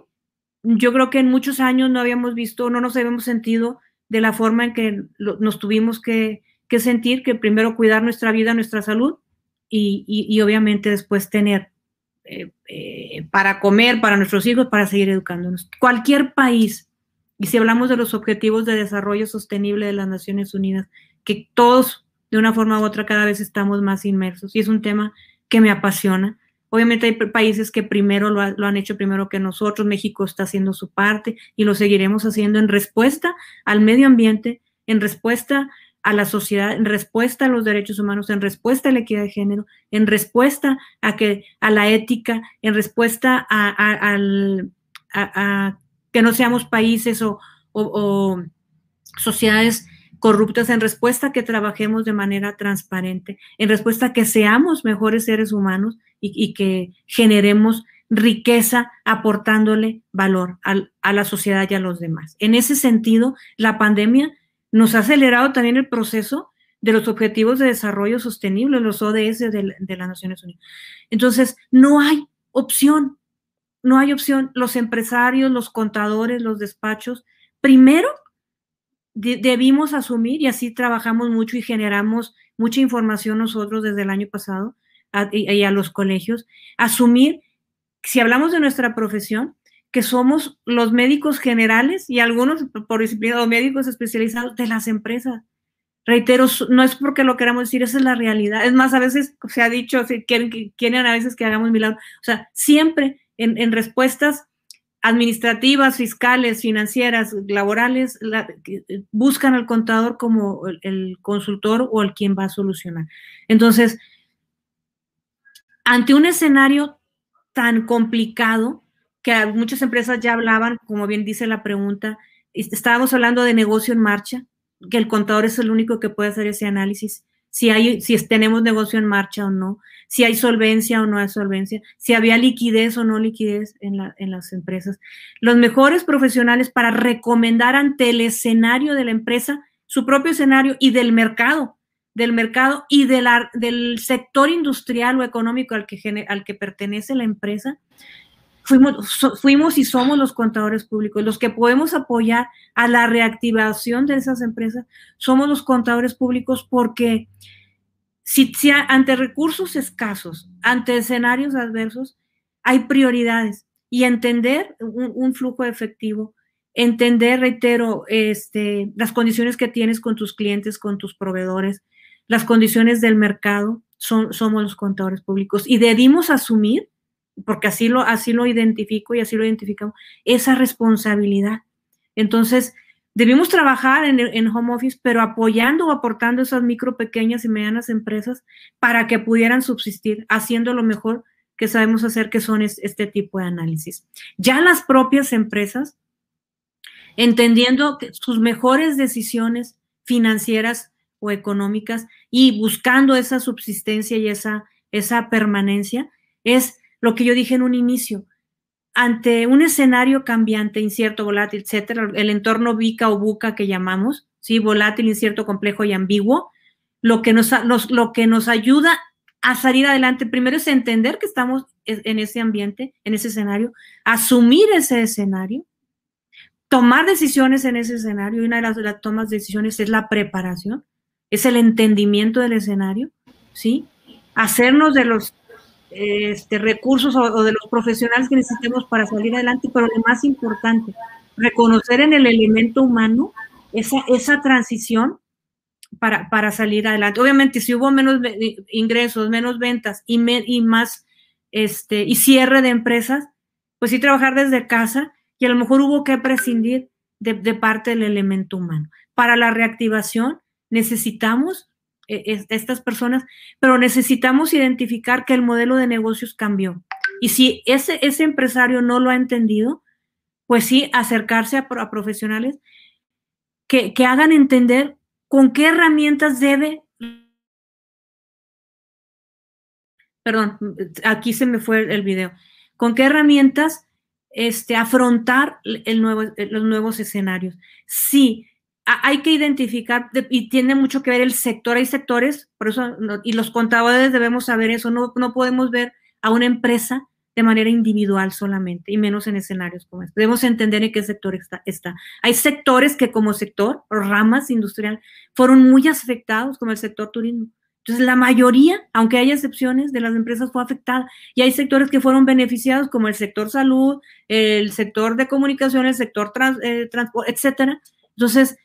yo creo que en muchos años no habíamos visto, no nos habíamos sentido de la forma en que nos tuvimos que, sentir, que primero cuidar nuestra vida, nuestra salud y, obviamente después tener eh, eh, para comer, para nuestros hijos, para seguir educándonos. Cualquier país, y si hablamos de los objetivos de desarrollo sostenible de las Naciones Unidas, que todos de una forma u otra cada vez estamos más inmersos, y es un tema que me apasiona, Obviamente hay países que primero lo, han hecho primero que nosotros. México está haciendo su parte y lo seguiremos haciendo en respuesta al medio ambiente, en respuesta a la sociedad, en respuesta a los derechos humanos, en respuesta a la equidad de género, en respuesta a que a la ética, en respuesta a, que no seamos países o, o sociedades corruptas, en respuesta a que trabajemos de manera transparente, en respuesta a que seamos mejores seres humanos y, que generemos riqueza aportándole valor a la sociedad y a los demás. En ese sentido, la pandemia nos ha acelerado también el proceso de los Objetivos de Desarrollo Sostenible, los ODS de, de las Naciones Unidas. Entonces, no hay opción, no hay opción. Los empresarios, los contadores, los despachos, primero debimos asumir, y así trabajamos mucho y generamos mucha información nosotros desde el año pasado, y, a los colegios, asumir, si hablamos de nuestra profesión, que somos los médicos generales y algunos por disciplina o médicos especializados de las empresas. Reitero, no es porque lo queramos decir, esa es la realidad. Es más, a veces se ha dicho, quieren, quieren a veces que hagamos milagros. O sea, siempre en, respuestas administrativas, fiscales, financieras, laborales, buscan al contador como el, el, consultor o el quien va a solucionar. Entonces, ante un escenario tan complicado que muchas empresas ya hablaban, como bien dice la pregunta, estábamos hablando de negocio en marcha, que el contador es el único que puede hacer ese análisis, si hay, si tenemos negocio en marcha o no, si hay solvencia o no hay solvencia, si había liquidez o no liquidez en, en las empresas. Los mejores profesionales para recomendar ante el escenario de la empresa, su propio escenario y del mercado, del mercado y de la, del sector industrial o económico al que, al que pertenece la empresa, fuimos, fuimos y somos los contadores públicos, los que podemos apoyar a la reactivación de esas empresas, somos los contadores públicos porque si, ante recursos escasos, ante escenarios adversos, hay prioridades y entender un, flujo efectivo entender, reitero, este, las condiciones que tienes con tus clientes, con tus proveedores, las condiciones del mercado, son, somos los contadores públicos y debimos asumir, porque así lo, así lo identifico y así lo identificamos, esa responsabilidad. Entonces, debimos trabajar en, en, home office, pero apoyando o aportando esas micro, pequeñas y medianas empresas para que pudieran subsistir, haciendo lo mejor que sabemos hacer, que son este tipo de análisis. Ya las propias empresas, entendiendo que sus mejores decisiones financieras o económicas y buscando esa subsistencia y esa, esa permanencia, es lo que yo dije en un inicio. Ante un escenario cambiante, incierto, volátil, etcétera, el entorno VICA o BUCA que llamamos, ¿sí? volátil, incierto, complejo y ambiguo, lo que nos, lo que nos ayuda a salir adelante, primero es entender que estamos en ese ambiente, en ese escenario, asumir ese escenario, tomar decisiones en ese escenario, y una de las, de las tomas de decisiones es la preparación, es el entendimiento del escenario, ¿sí? Hacernos de los este, recursos o, de los profesionales que necesitemos para salir adelante, pero lo más importante, reconocer en el elemento humano esa, esa transición para, para salir adelante. Obviamente, si hubo menos ingresos, menos ventas y, y más este, y cierre de empresas, pues sí trabajar desde casa y a lo mejor hubo que prescindir de, de parte del elemento humano. Para la reactivación necesitamos estas personas, pero necesitamos identificar que el modelo de negocios cambió. Y si ese, ese empresario no lo ha entendido, pues sí, acercarse a, a profesionales que, que, hagan entender con qué herramientas debe. Perdón, aquí se me fue el video. ¿Con qué herramientas este, afrontar el nuevo, los nuevos escenarios? Sí, hay que identificar, y tiene mucho que ver el sector, hay sectores, por eso, y los contadores debemos saber eso, no, no podemos ver a una empresa de manera individual solamente, y menos en escenarios como este. Debemos entender en qué sector está. está. Hay sectores que como sector, ramas industrial, fueron muy afectados, como el sector turismo. Entonces, la mayoría, aunque haya excepciones, de las empresas fue afectada. Y hay sectores que fueron beneficiados, como el sector salud, el sector de comunicación, el sector eh, transporte, etcétera. Entonces,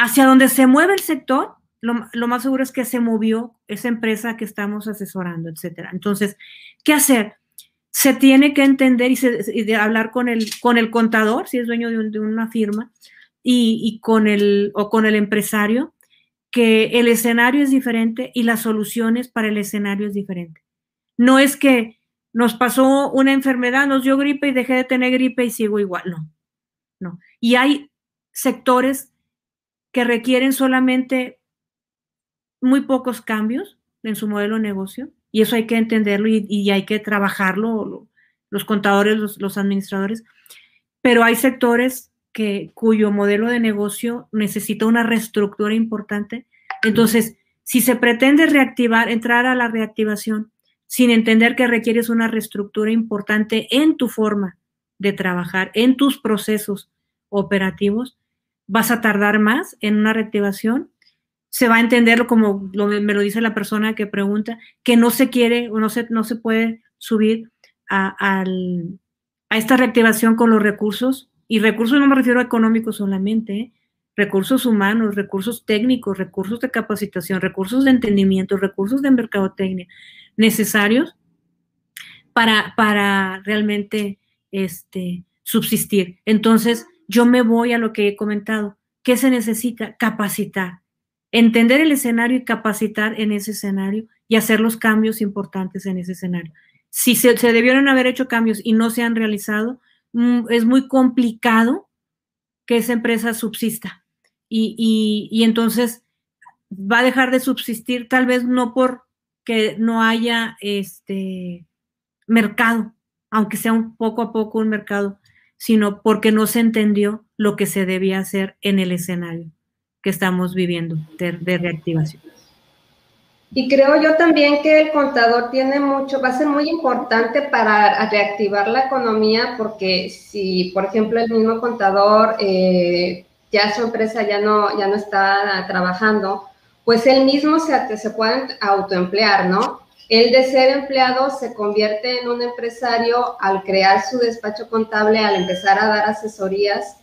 hacia donde se mueve el sector, lo, más seguro es que se movió esa empresa que estamos asesorando, etcétera. Entonces, ¿qué hacer? Se tiene que entender y, de hablar con el, con el contador, si es dueño de, una firma, y, con el, o con el empresario, que el escenario es diferente y las soluciones para el escenario es diferente. No es que nos pasó una enfermedad, nos dio gripe y dejé de tener gripe y sigo igual, no, no. Y hay sectores que requieren solamente muy pocos cambios en su modelo de negocio y eso hay que entenderlo y, hay que trabajarlo, los contadores, los, administradores, pero hay sectores que, cuyo modelo de negocio necesita una reestructura importante. Entonces, si se pretende reactivar, entrar a la reactivación sin entender que requieres una reestructura importante en tu forma de trabajar, en tus procesos operativos, vas a tardar más en una reactivación. Se va a entender como me lo dice la persona que pregunta, que no se quiere o no se, no se puede subir a, esta reactivación con los recursos. Y recursos no me refiero a económicos solamente, ¿eh? recursos humanos, recursos técnicos, recursos de capacitación, recursos de entendimiento, recursos de mercadotecnia necesarios para, para realmente este, subsistir. Entonces, yo me voy a lo que he comentado. ¿Qué se necesita? Capacitar. Entender el escenario y capacitar en ese escenario y hacer los cambios importantes en ese escenario. Si se, debieron haber hecho cambios y no se han realizado, mm, es muy complicado que esa empresa subsista. Y, y entonces va a dejar de subsistir, tal vez no porque no haya este mercado, aunque sea un poco a poco un mercado, sino porque no se entendió lo que se debía hacer en el escenario que estamos viviendo de, reactivación. Y creo yo también que el contador tiene mucho, va a ser muy importante para reactivar la economía, porque si, por ejemplo, el mismo contador eh, ya su empresa ya no, ya no está trabajando, pues él mismo se, se puede autoemplear, ¿no? El de ser empleado se convierte en un empresario al crear su despacho contable, al empezar a dar asesorías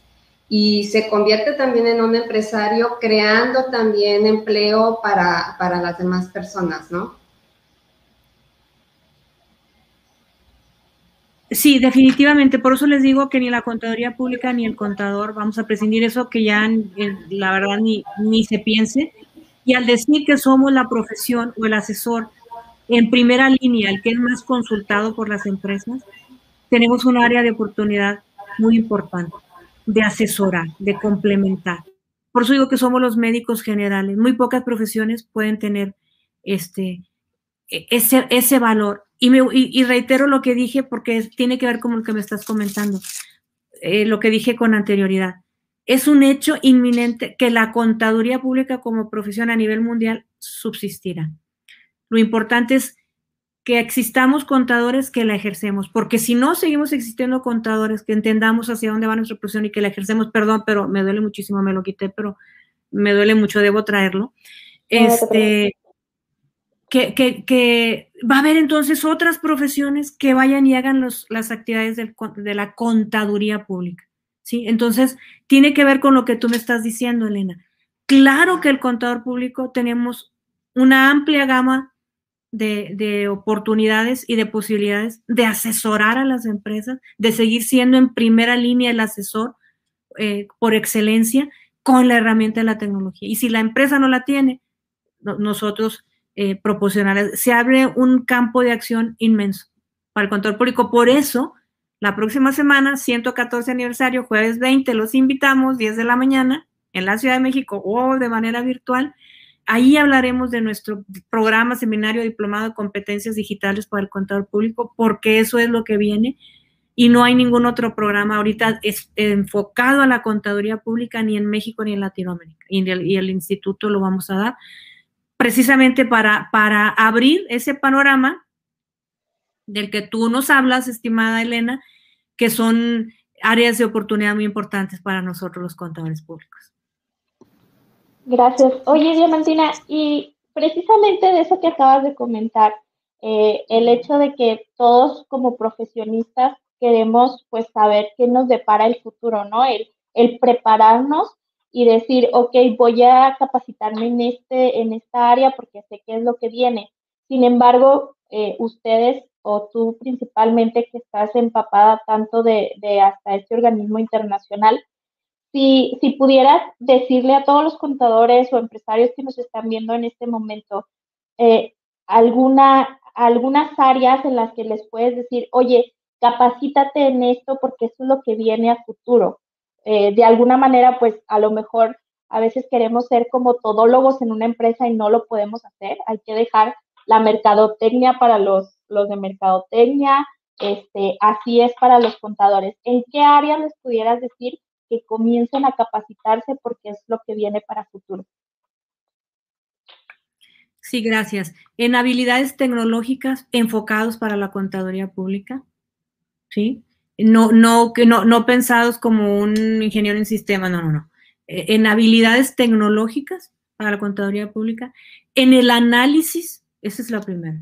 y se convierte también en un empresario creando también empleo para, para las demás personas, ¿no? Sí, definitivamente. Por eso les digo que ni la contaduría pública ni el contador vamos a prescindir eso que ya la verdad ni, ni se piense. Y al decir que somos la profesión o el asesor en primera línea, el que es más consultado por las empresas, tenemos un área de oportunidad muy importante de asesorar, de complementar. Por eso digo que somos los médicos generales. Muy pocas profesiones pueden tener este, e, ese, ese valor. Y, me, y, reitero lo que dije porque tiene que ver con lo que me estás comentando, eh, lo que dije con anterioridad. es un hecho inminente que la contaduría pública como profesión a nivel mundial subsistirá. Lo importante es que existamos contadores que la ejercemos, porque si no seguimos existiendo contadores que entendamos hacia dónde va nuestra profesión y que la ejercemos, perdón, pero me duele muchísimo, me lo quité, pero me duele mucho, debo traerlo. Este, que, que, va a haber entonces otras profesiones que vayan y hagan las actividades de la contaduría pública. ¿sí? Entonces, tiene que ver con lo que tú me estás diciendo, Elena. Claro que el contador público tenemos una amplia gama de, oportunidades y de posibilidades de asesorar a las empresas, de seguir siendo en primera línea el asesor eh, por excelencia con la herramienta de la tecnología. Y si la empresa no la tiene, nosotros eh, se abre un campo de acción inmenso para el contador público. Por eso, la próxima semana, 114 aniversario, jueves 20, los invitamos, 10 de la mañana, en la Ciudad de México o de manera virtual. Ahí hablaremos de nuestro programa, seminario, diplomado de competencias digitales para el contador público, porque eso es lo que viene y no hay ningún otro programa ahorita enfocado a la contaduría pública ni en México ni en Latinoamérica. Y el, y el instituto lo vamos a dar precisamente para, para abrir ese panorama del que tú nos hablas, estimada Elena, que son áreas de oportunidad muy importantes para nosotros los contadores públicos. Gracias. Oye, Diamantina, y precisamente de eso que acabas de comentar, eh, el hecho de que todos como profesionistas queremos pues saber qué nos depara el futuro, ¿no? El, el prepararnos y decir, ok, voy a capacitarme en, este, en esta área porque sé qué es lo que viene. Sin embargo, eh, ustedes o tú principalmente que estás empapada tanto de, hasta este organismo internacional, si, pudieras decirle a todos los contadores o empresarios que nos están viendo en este momento eh, alguna, algunas áreas en las que les puedes decir, oye, capacítate en esto porque eso es lo que viene a futuro. Eh, de alguna manera, pues a lo mejor a veces queremos ser como todólogos en una empresa y no lo podemos hacer. Hay que dejar la mercadotecnia para los, los de mercadotecnia, este, así es para los contadores. ¿En qué áreas les pudieras decir que comiencen a capacitarse porque es lo que viene para futuro? Sí, gracias. En habilidades tecnológicas enfocados para la contaduría pública, ¿sí? No, no, no, no pensados como un ingeniero en sistema, no, no, no. E, en habilidades tecnológicas para la contaduría pública, en el análisis esa es la primera.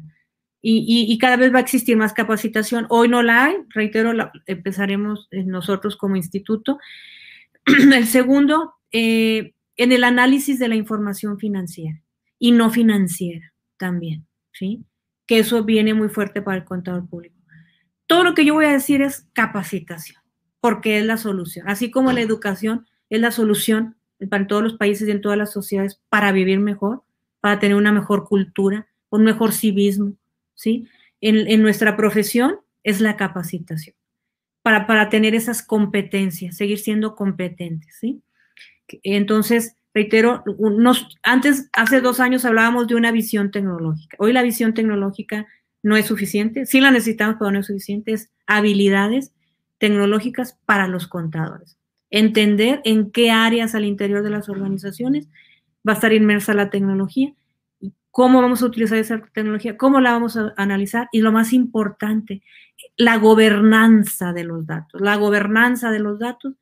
Y, cada vez va a existir más capacitación. Hoy no la hay, reitero, empezaremos nosotros como instituto. El segundo, eh, en el análisis de la información financiera y no financiera también, ¿sí? Que eso viene muy fuerte para el contador público. Todo lo que yo voy a decir es capacitación, porque es la solución. Así como la educación es la solución para todos los países y en todas las sociedades para vivir mejor, para tener una mejor cultura, un mejor civismo, ¿sí? En, nuestra profesión es la capacitación para, para, tener esas competencias, seguir siendo competentes, ¿sí? Entonces, reitero, antes, hace dos años hablábamos de una visión tecnológica. Hoy la visión tecnológica no es suficiente, sí la necesitamos, pero no es suficiente, es habilidades tecnológicas para los contadores. Entender en qué áreas al interior de las organizaciones va a estar inmersa la tecnología cómo vamos a utilizar esa tecnología, cómo la vamos a analizar y lo más importante, la gobernanza de los datos. La gobernanza de los datos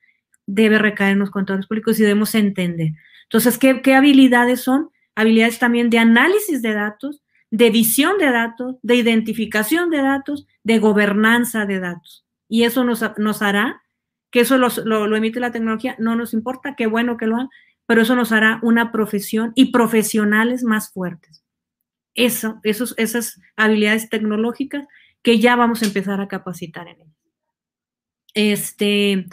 debe recaer en los contadores públicos y debemos entender. Entonces, ¿qué, habilidades son? Habilidades también de análisis de datos, de visión de datos, de identificación de datos, de gobernanza de datos. Y eso nos, nos hará, que eso lo, lo, emite la tecnología, no nos importa, qué bueno que lo hagan, pero eso nos hará una profesión y profesionales más fuertes esas habilidades tecnológicas que ya vamos a empezar a capacitar en ellas. Este,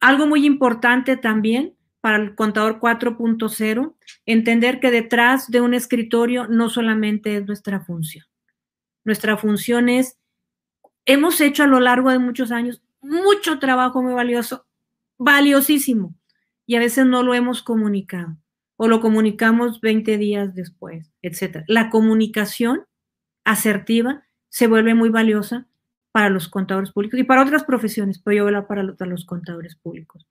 algo muy importante también para el contador 4.0, entender que detrás de un escritorio no solamente es nuestra función. Nuestra función es, hemos hecho a lo largo de muchos años mucho trabajo muy valioso, valiosísimo, y a veces no lo hemos comunicado o lo comunicamos 20 días después, etc. La comunicación asertiva se vuelve muy valiosa para los contadores públicos y para otras profesiones, pero yo hablo para los, contadores públicos.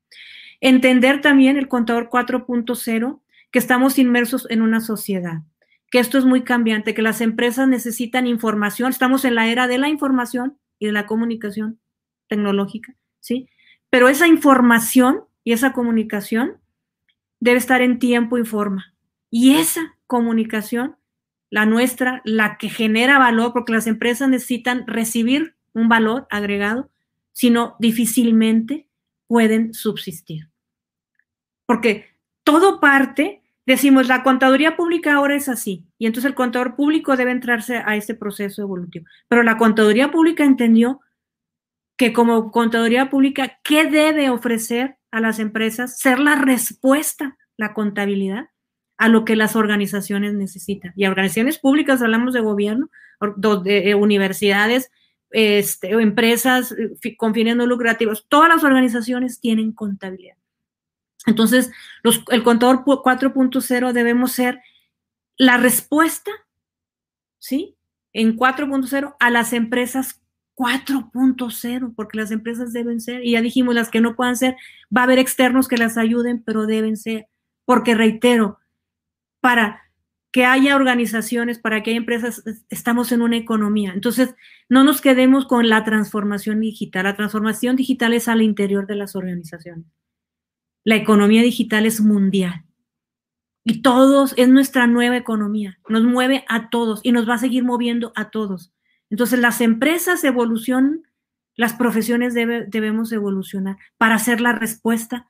Entender también el contador 4.0, que estamos inmersos en una sociedad, que esto es muy cambiante, que las empresas necesitan información, estamos en la era de la información y de la comunicación tecnológica, ¿sí? Pero esa información y esa comunicación debe estar en tiempo y forma. Y esa comunicación, la nuestra, la que genera valor, porque las empresas necesitan recibir un valor agregado, sino difícilmente pueden subsistir. Porque todo parte, decimos, la contaduría pública ahora es así, y entonces el contador público debe entrarse a este proceso evolutivo. Pero la contaduría pública entendió que como contaduría pública, ¿qué debe ofrecer a las empresas? Ser la respuesta, la contabilidad, a lo que las organizaciones necesitan. Y organizaciones públicas, hablamos de gobierno, de, eh, universidades, este, empresas eh, con fines no lucrativos, todas las organizaciones tienen contabilidad. Entonces, los, el contador 4.0 debemos ser la respuesta, ¿sí? En 4.0 a las empresas 4.0, porque las empresas deben ser, y ya dijimos, las que no puedan ser, va a haber externos que las ayuden, pero deben ser, porque reitero, para que haya organizaciones, para que haya empresas, estamos en una economía. Entonces, no nos quedemos con la transformación digital. La transformación digital es al interior de las organizaciones. La economía digital es mundial. Y todos, es nuestra nueva economía. Nos mueve a todos y nos va a seguir moviendo a todos. Entonces, las empresas evolucionan, las profesiones debemos evolucionar para hacer la respuesta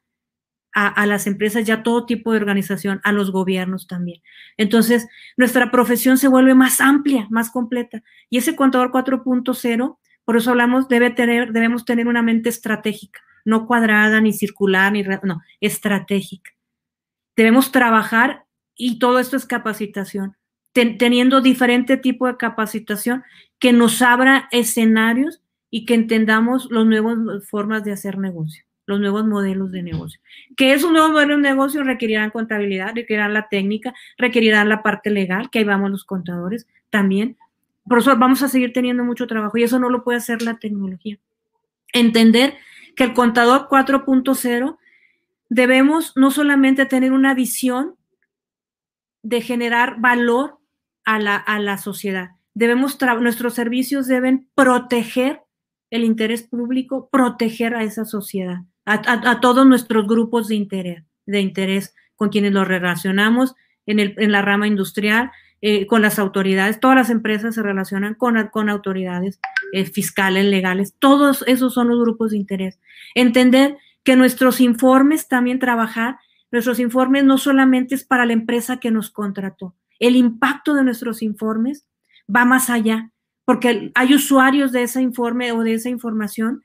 a, las empresas, ya todo tipo de organización, a los gobiernos también. Entonces, nuestra profesión se vuelve más amplia, más completa. Y ese contador 4.0, por eso hablamos, debe tener, debemos tener una mente estratégica, no cuadrada, ni circular, ni, no, estratégica. Debemos trabajar y todo esto es capacitación, teniendo diferente tipo de capacitación que nos abra escenarios y que entendamos las nuevas formas de hacer negocio los nuevos modelos de negocio. Que es un nuevo modelo de negocio? Requerirán contabilidad, requerirán la técnica, requerirán la parte legal, que ahí vamos los contadores también. Por eso vamos a seguir teniendo mucho trabajo y eso no lo puede hacer la tecnología. Entender que el contador 4.0 debemos no solamente tener una visión de generar valor a la, a la sociedad, debemos nuestros servicios deben proteger el interés público, proteger a esa sociedad a, todos nuestros grupos de interés, de interés con quienes nos relacionamos en, el, en la rama industrial, eh, con las autoridades, todas las empresas se relacionan con, con autoridades eh, fiscales, legales, todos esos son los grupos de interés. Entender que nuestros informes también trabajar, nuestros informes no solamente es para la empresa que nos contrató, el impacto de nuestros informes va más allá, porque hay usuarios de ese informe o de esa información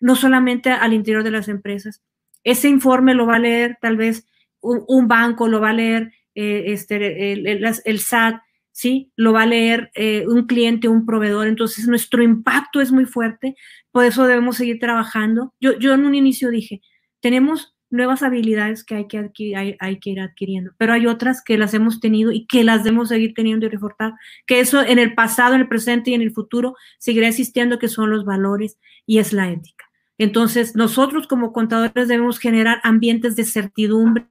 no solamente al interior de las empresas. Ese informe lo va a leer tal vez un, banco, lo va a leer eh, este, el, SAT, ¿sí? Lo va a leer eh, un cliente, un proveedor. Entonces, nuestro impacto es muy fuerte, por eso debemos seguir trabajando. Yo, yo en un inicio dije, tenemos nuevas habilidades que hay que, hay, hay, que ir adquiriendo, pero hay otras que las hemos tenido y que las debemos seguir teniendo y reforzar, que eso en el pasado, en el presente y en el futuro seguirá existiendo, que son los valores y es la ética. Entonces, nosotros como contadores debemos generar ambientes de certidumbre,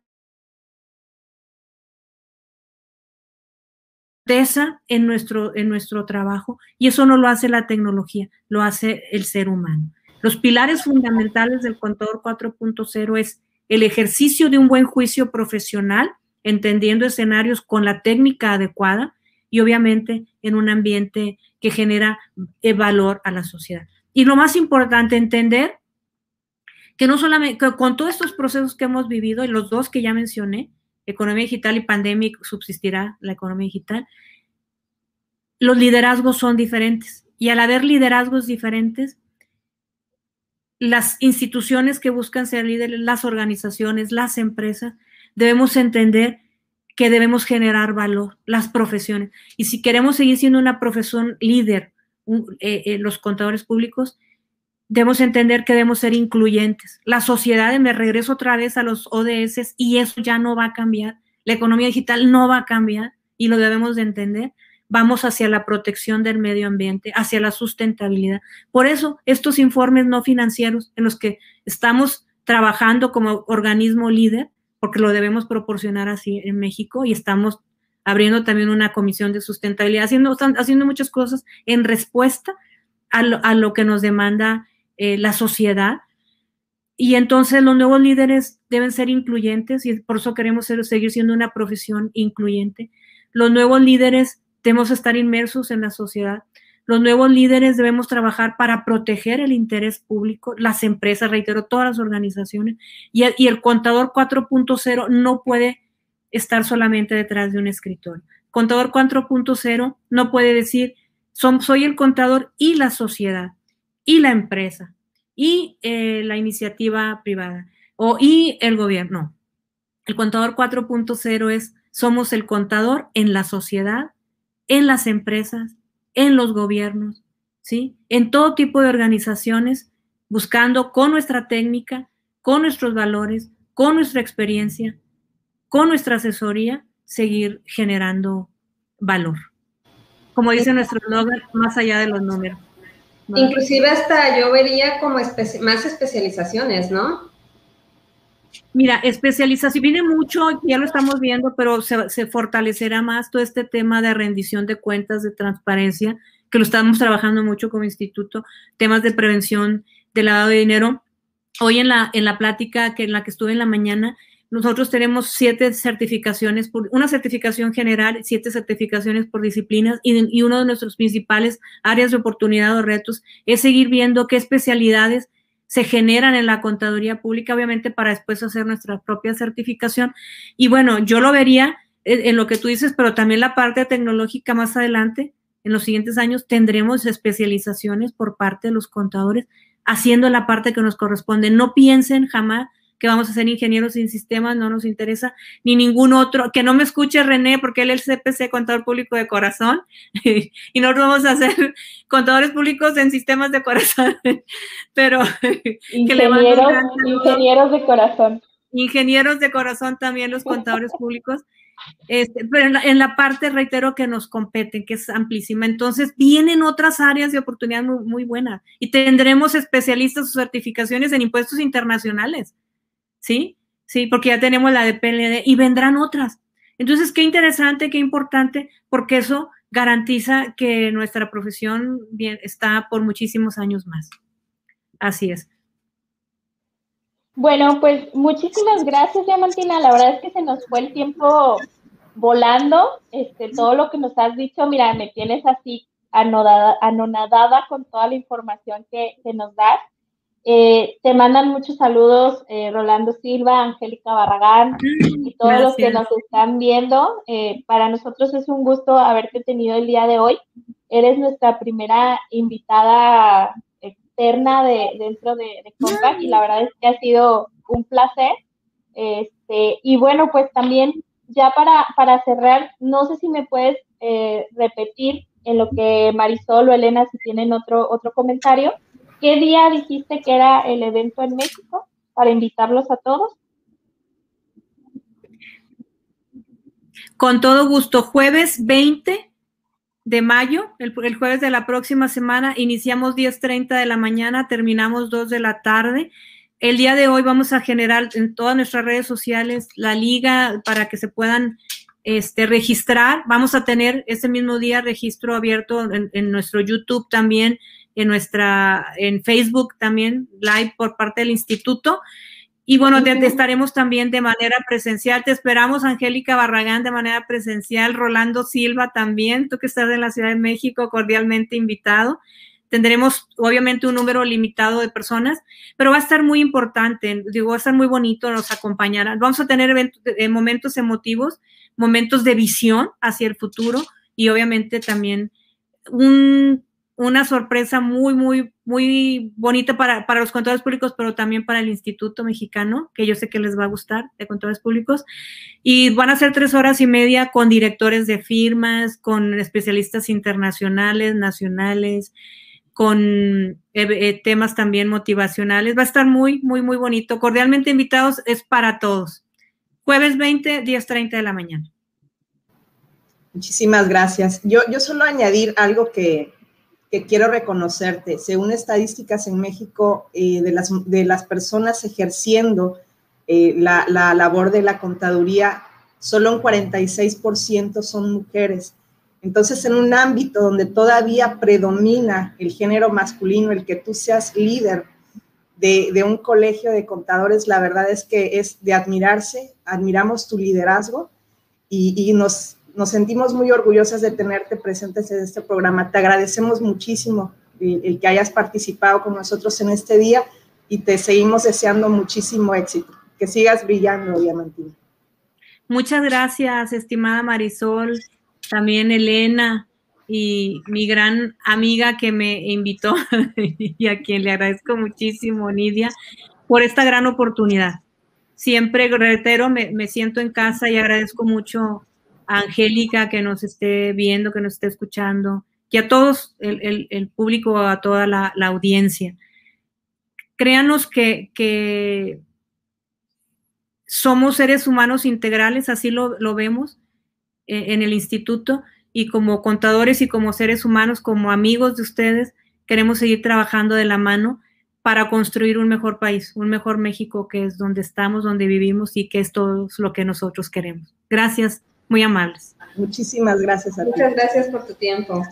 en nuestro, en nuestro trabajo y eso no lo hace la tecnología, lo hace el ser humano. Los pilares fundamentales del contador 4.0 es el ejercicio de un buen juicio profesional, entendiendo escenarios con la técnica adecuada y obviamente en un ambiente que genera eh, valor a la sociedad. Y lo más importante, entender que no solamente, con todos estos procesos que hemos vivido, y los dos que ya mencioné, economía digital y pandemia, subsistirá la economía digital, los liderazgos son diferentes. Y al haber liderazgos diferentes, las instituciones que buscan ser líderes, las organizaciones, las empresas, debemos entender que debemos generar valor, las profesiones. Y si queremos seguir siendo una profesión líder, eh, eh, los contadores públicos, debemos entender que debemos ser incluyentes. La sociedad, me regreso otra vez a los ODS y eso ya no va a cambiar. La economía digital no va a cambiar y lo debemos de entender. Vamos hacia la protección del medio ambiente, hacia la sustentabilidad. Por eso, estos informes no financieros en los que estamos trabajando como organismo líder, porque lo debemos proporcionar así en México y estamos abriendo también una comisión de sustentabilidad, haciendo, haciendo muchas cosas en respuesta a lo, que nos demanda eh, la sociedad. Y entonces los nuevos líderes deben ser incluyentes y por eso queremos seguir siendo una profesión incluyente. Los nuevos líderes debemos estar inmersos en la sociedad. Los nuevos líderes debemos trabajar para proteger el interés público, las empresas, reitero, todas las organizaciones. Y el, contador 4.0 no puede estar solamente detrás de un escritorio. Contador 4.0 no puede decir, soy el contador y la sociedad, y la empresa, y eh, la iniciativa privada, o y el gobierno. El contador 4.0 es, somos el contador en la sociedad, en las empresas, en los gobiernos, ¿sí? En todo tipo de organizaciones, buscando con nuestra técnica, con nuestros valores, con nuestra experiencia, con nuestra asesoría, seguir generando valor. Como dice nuestro eslogan, más allá de los números. Inclusive hasta yo vería como más especializaciones, ¿no? Mira, especialización viene mucho, ya lo estamos viendo, pero se, fortalecerá más todo este tema de rendición de cuentas, de transparencia, que lo estamos trabajando mucho como instituto, temas de prevención de lavado de dinero. Hoy en la, en la plática que en la que estuve en la mañana, nosotros tenemos siete certificaciones, por, una certificación general, siete certificaciones por disciplinas y, y uno de nuestros principales áreas de oportunidad o retos es seguir viendo qué especialidades se generan en la contaduría pública, obviamente para después hacer nuestra propia certificación. Y bueno, yo lo vería en, lo que tú dices, pero también la parte tecnológica más adelante, en los siguientes años, tendremos especializaciones por parte de los contadores haciendo la parte que nos corresponde. No piensen jamás que vamos a ser ingenieros sin sistemas, no nos interesa, ni ningún otro, que no me escuche René, porque él es el CPC, contador público de corazón, y nosotros vamos a ser contadores públicos en sistemas de corazón, pero ingenieros, ingenieros de corazón. Ingenieros de corazón también los contadores públicos. Este, pero en la, en la, parte, reitero, que nos competen, que es amplísima. Entonces, vienen otras áreas de oportunidad muy, muy buenas y tendremos especialistas o certificaciones en impuestos internacionales. ¿Sí? Sí, porque ya tenemos la de PLD y vendrán otras. Entonces, qué interesante, qué importante, porque eso garantiza que nuestra profesión bien, está por muchísimos años más. Así es. Bueno, pues muchísimas gracias, Diamantina. La verdad es que se nos fue el tiempo volando. Este, todo lo que nos has dicho, mira, me tienes así anonadada con toda la información que, que nos das. Eh, te mandan muchos saludos eh, Rolando Silva, Angélica Barragán y todos los que nos están viendo. Eh, para nosotros es un gusto haberte tenido el día de hoy. Eres nuestra primera invitada externa de, dentro de, de Compact y la verdad es que ha sido un placer. Este, y bueno, pues también ya para, para cerrar, no sé si me puedes repetir en lo que Marisol o Elena si tienen otro, otro comentario ¿Qué día dijiste que era el evento en México para invitarlos a todos? Con todo gusto, jueves 20 de mayo, el, jueves de la próxima semana, iniciamos 10.30 de la mañana, terminamos 2 de la tarde. El día de hoy vamos a generar en todas nuestras redes sociales la liga para que se puedan este, registrar. Vamos a tener ese mismo día registro abierto en, en nuestro YouTube también en nuestra, en Facebook también, live por parte del instituto. Y bueno, te, estaremos también de manera presencial. Te esperamos, Angélica Barragán, de manera presencial. Rolando Silva también, tú que estás en la Ciudad de México, cordialmente invitado. Tendremos, obviamente, un número limitado de personas, pero va a estar muy importante. Digo, va a estar muy bonito, nos acompañarán. Vamos a tener eventos, eh, momentos emotivos, momentos de visión hacia el futuro y obviamente también un una sorpresa muy, muy, muy bonita para, para, los contadores públicos, pero también para el Instituto Mexicano, que yo sé que les va a gustar, de contadores públicos. Y van a ser tres horas y media con directores de firmas, con especialistas internacionales, nacionales, con eh, eh, temas también motivacionales. Va a estar muy, muy, muy bonito. Cordialmente invitados, es para todos. Jueves 20, 10.30 de la mañana. Muchísimas gracias. Yo, yo solo añadir algo que, que quiero reconocerte. Según estadísticas en México, eh, de, las, de las personas ejerciendo eh, la, la, labor de la contaduría, solo un 46% son mujeres. Entonces, en un ámbito donde todavía predomina el género masculino, el que tú seas líder de, de un colegio de contadores, la verdad es que es de admirarse, admiramos tu liderazgo y, y nos, nos sentimos muy orgullosas de tenerte presentes en este programa. Te agradecemos muchísimo el, el, que hayas participado con nosotros en este día y te seguimos deseando muchísimo éxito. Que sigas brillando, Diamantina. Muchas gracias, estimada Marisol, también Elena y mi gran amiga que me invitó y a quien le agradezco muchísimo, Nidia, por esta gran oportunidad. Siempre, reitero, me, me siento en casa y agradezco mucho Angélica que nos esté viendo, que nos esté escuchando, y a todos, el, público, a toda la, audiencia. Créanos que, somos seres humanos integrales, así lo, vemos eh, en el instituto, y como contadores y como seres humanos, como amigos de ustedes, queremos seguir trabajando de la mano para construir un mejor país, un mejor México que es donde estamos, donde vivimos y que es todo lo que nosotros queremos. Gracias muy amables. Muchísimas gracias a ti. Muchas gracias por tu tiempo.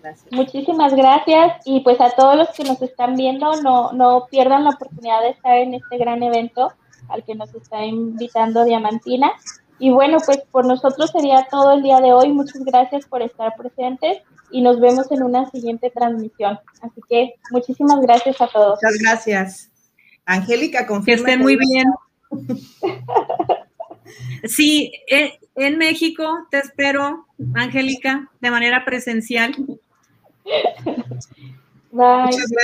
Gracias. Muchísimas gracias y pues a todos los que nos están viendo, no, no pierdan la oportunidad de estar en este gran evento al que nos está invitando Diamantina. Y bueno, pues por nosotros sería todo el día de hoy. Muchas gracias por estar presentes y nos vemos en una siguiente transmisión. Así que muchísimas gracias a todos. Muchas gracias. Angélica, confirma. Que estén muy bien. Sí, en México te espero, Angélica, de manera presencial. Bye. Muchas gracias.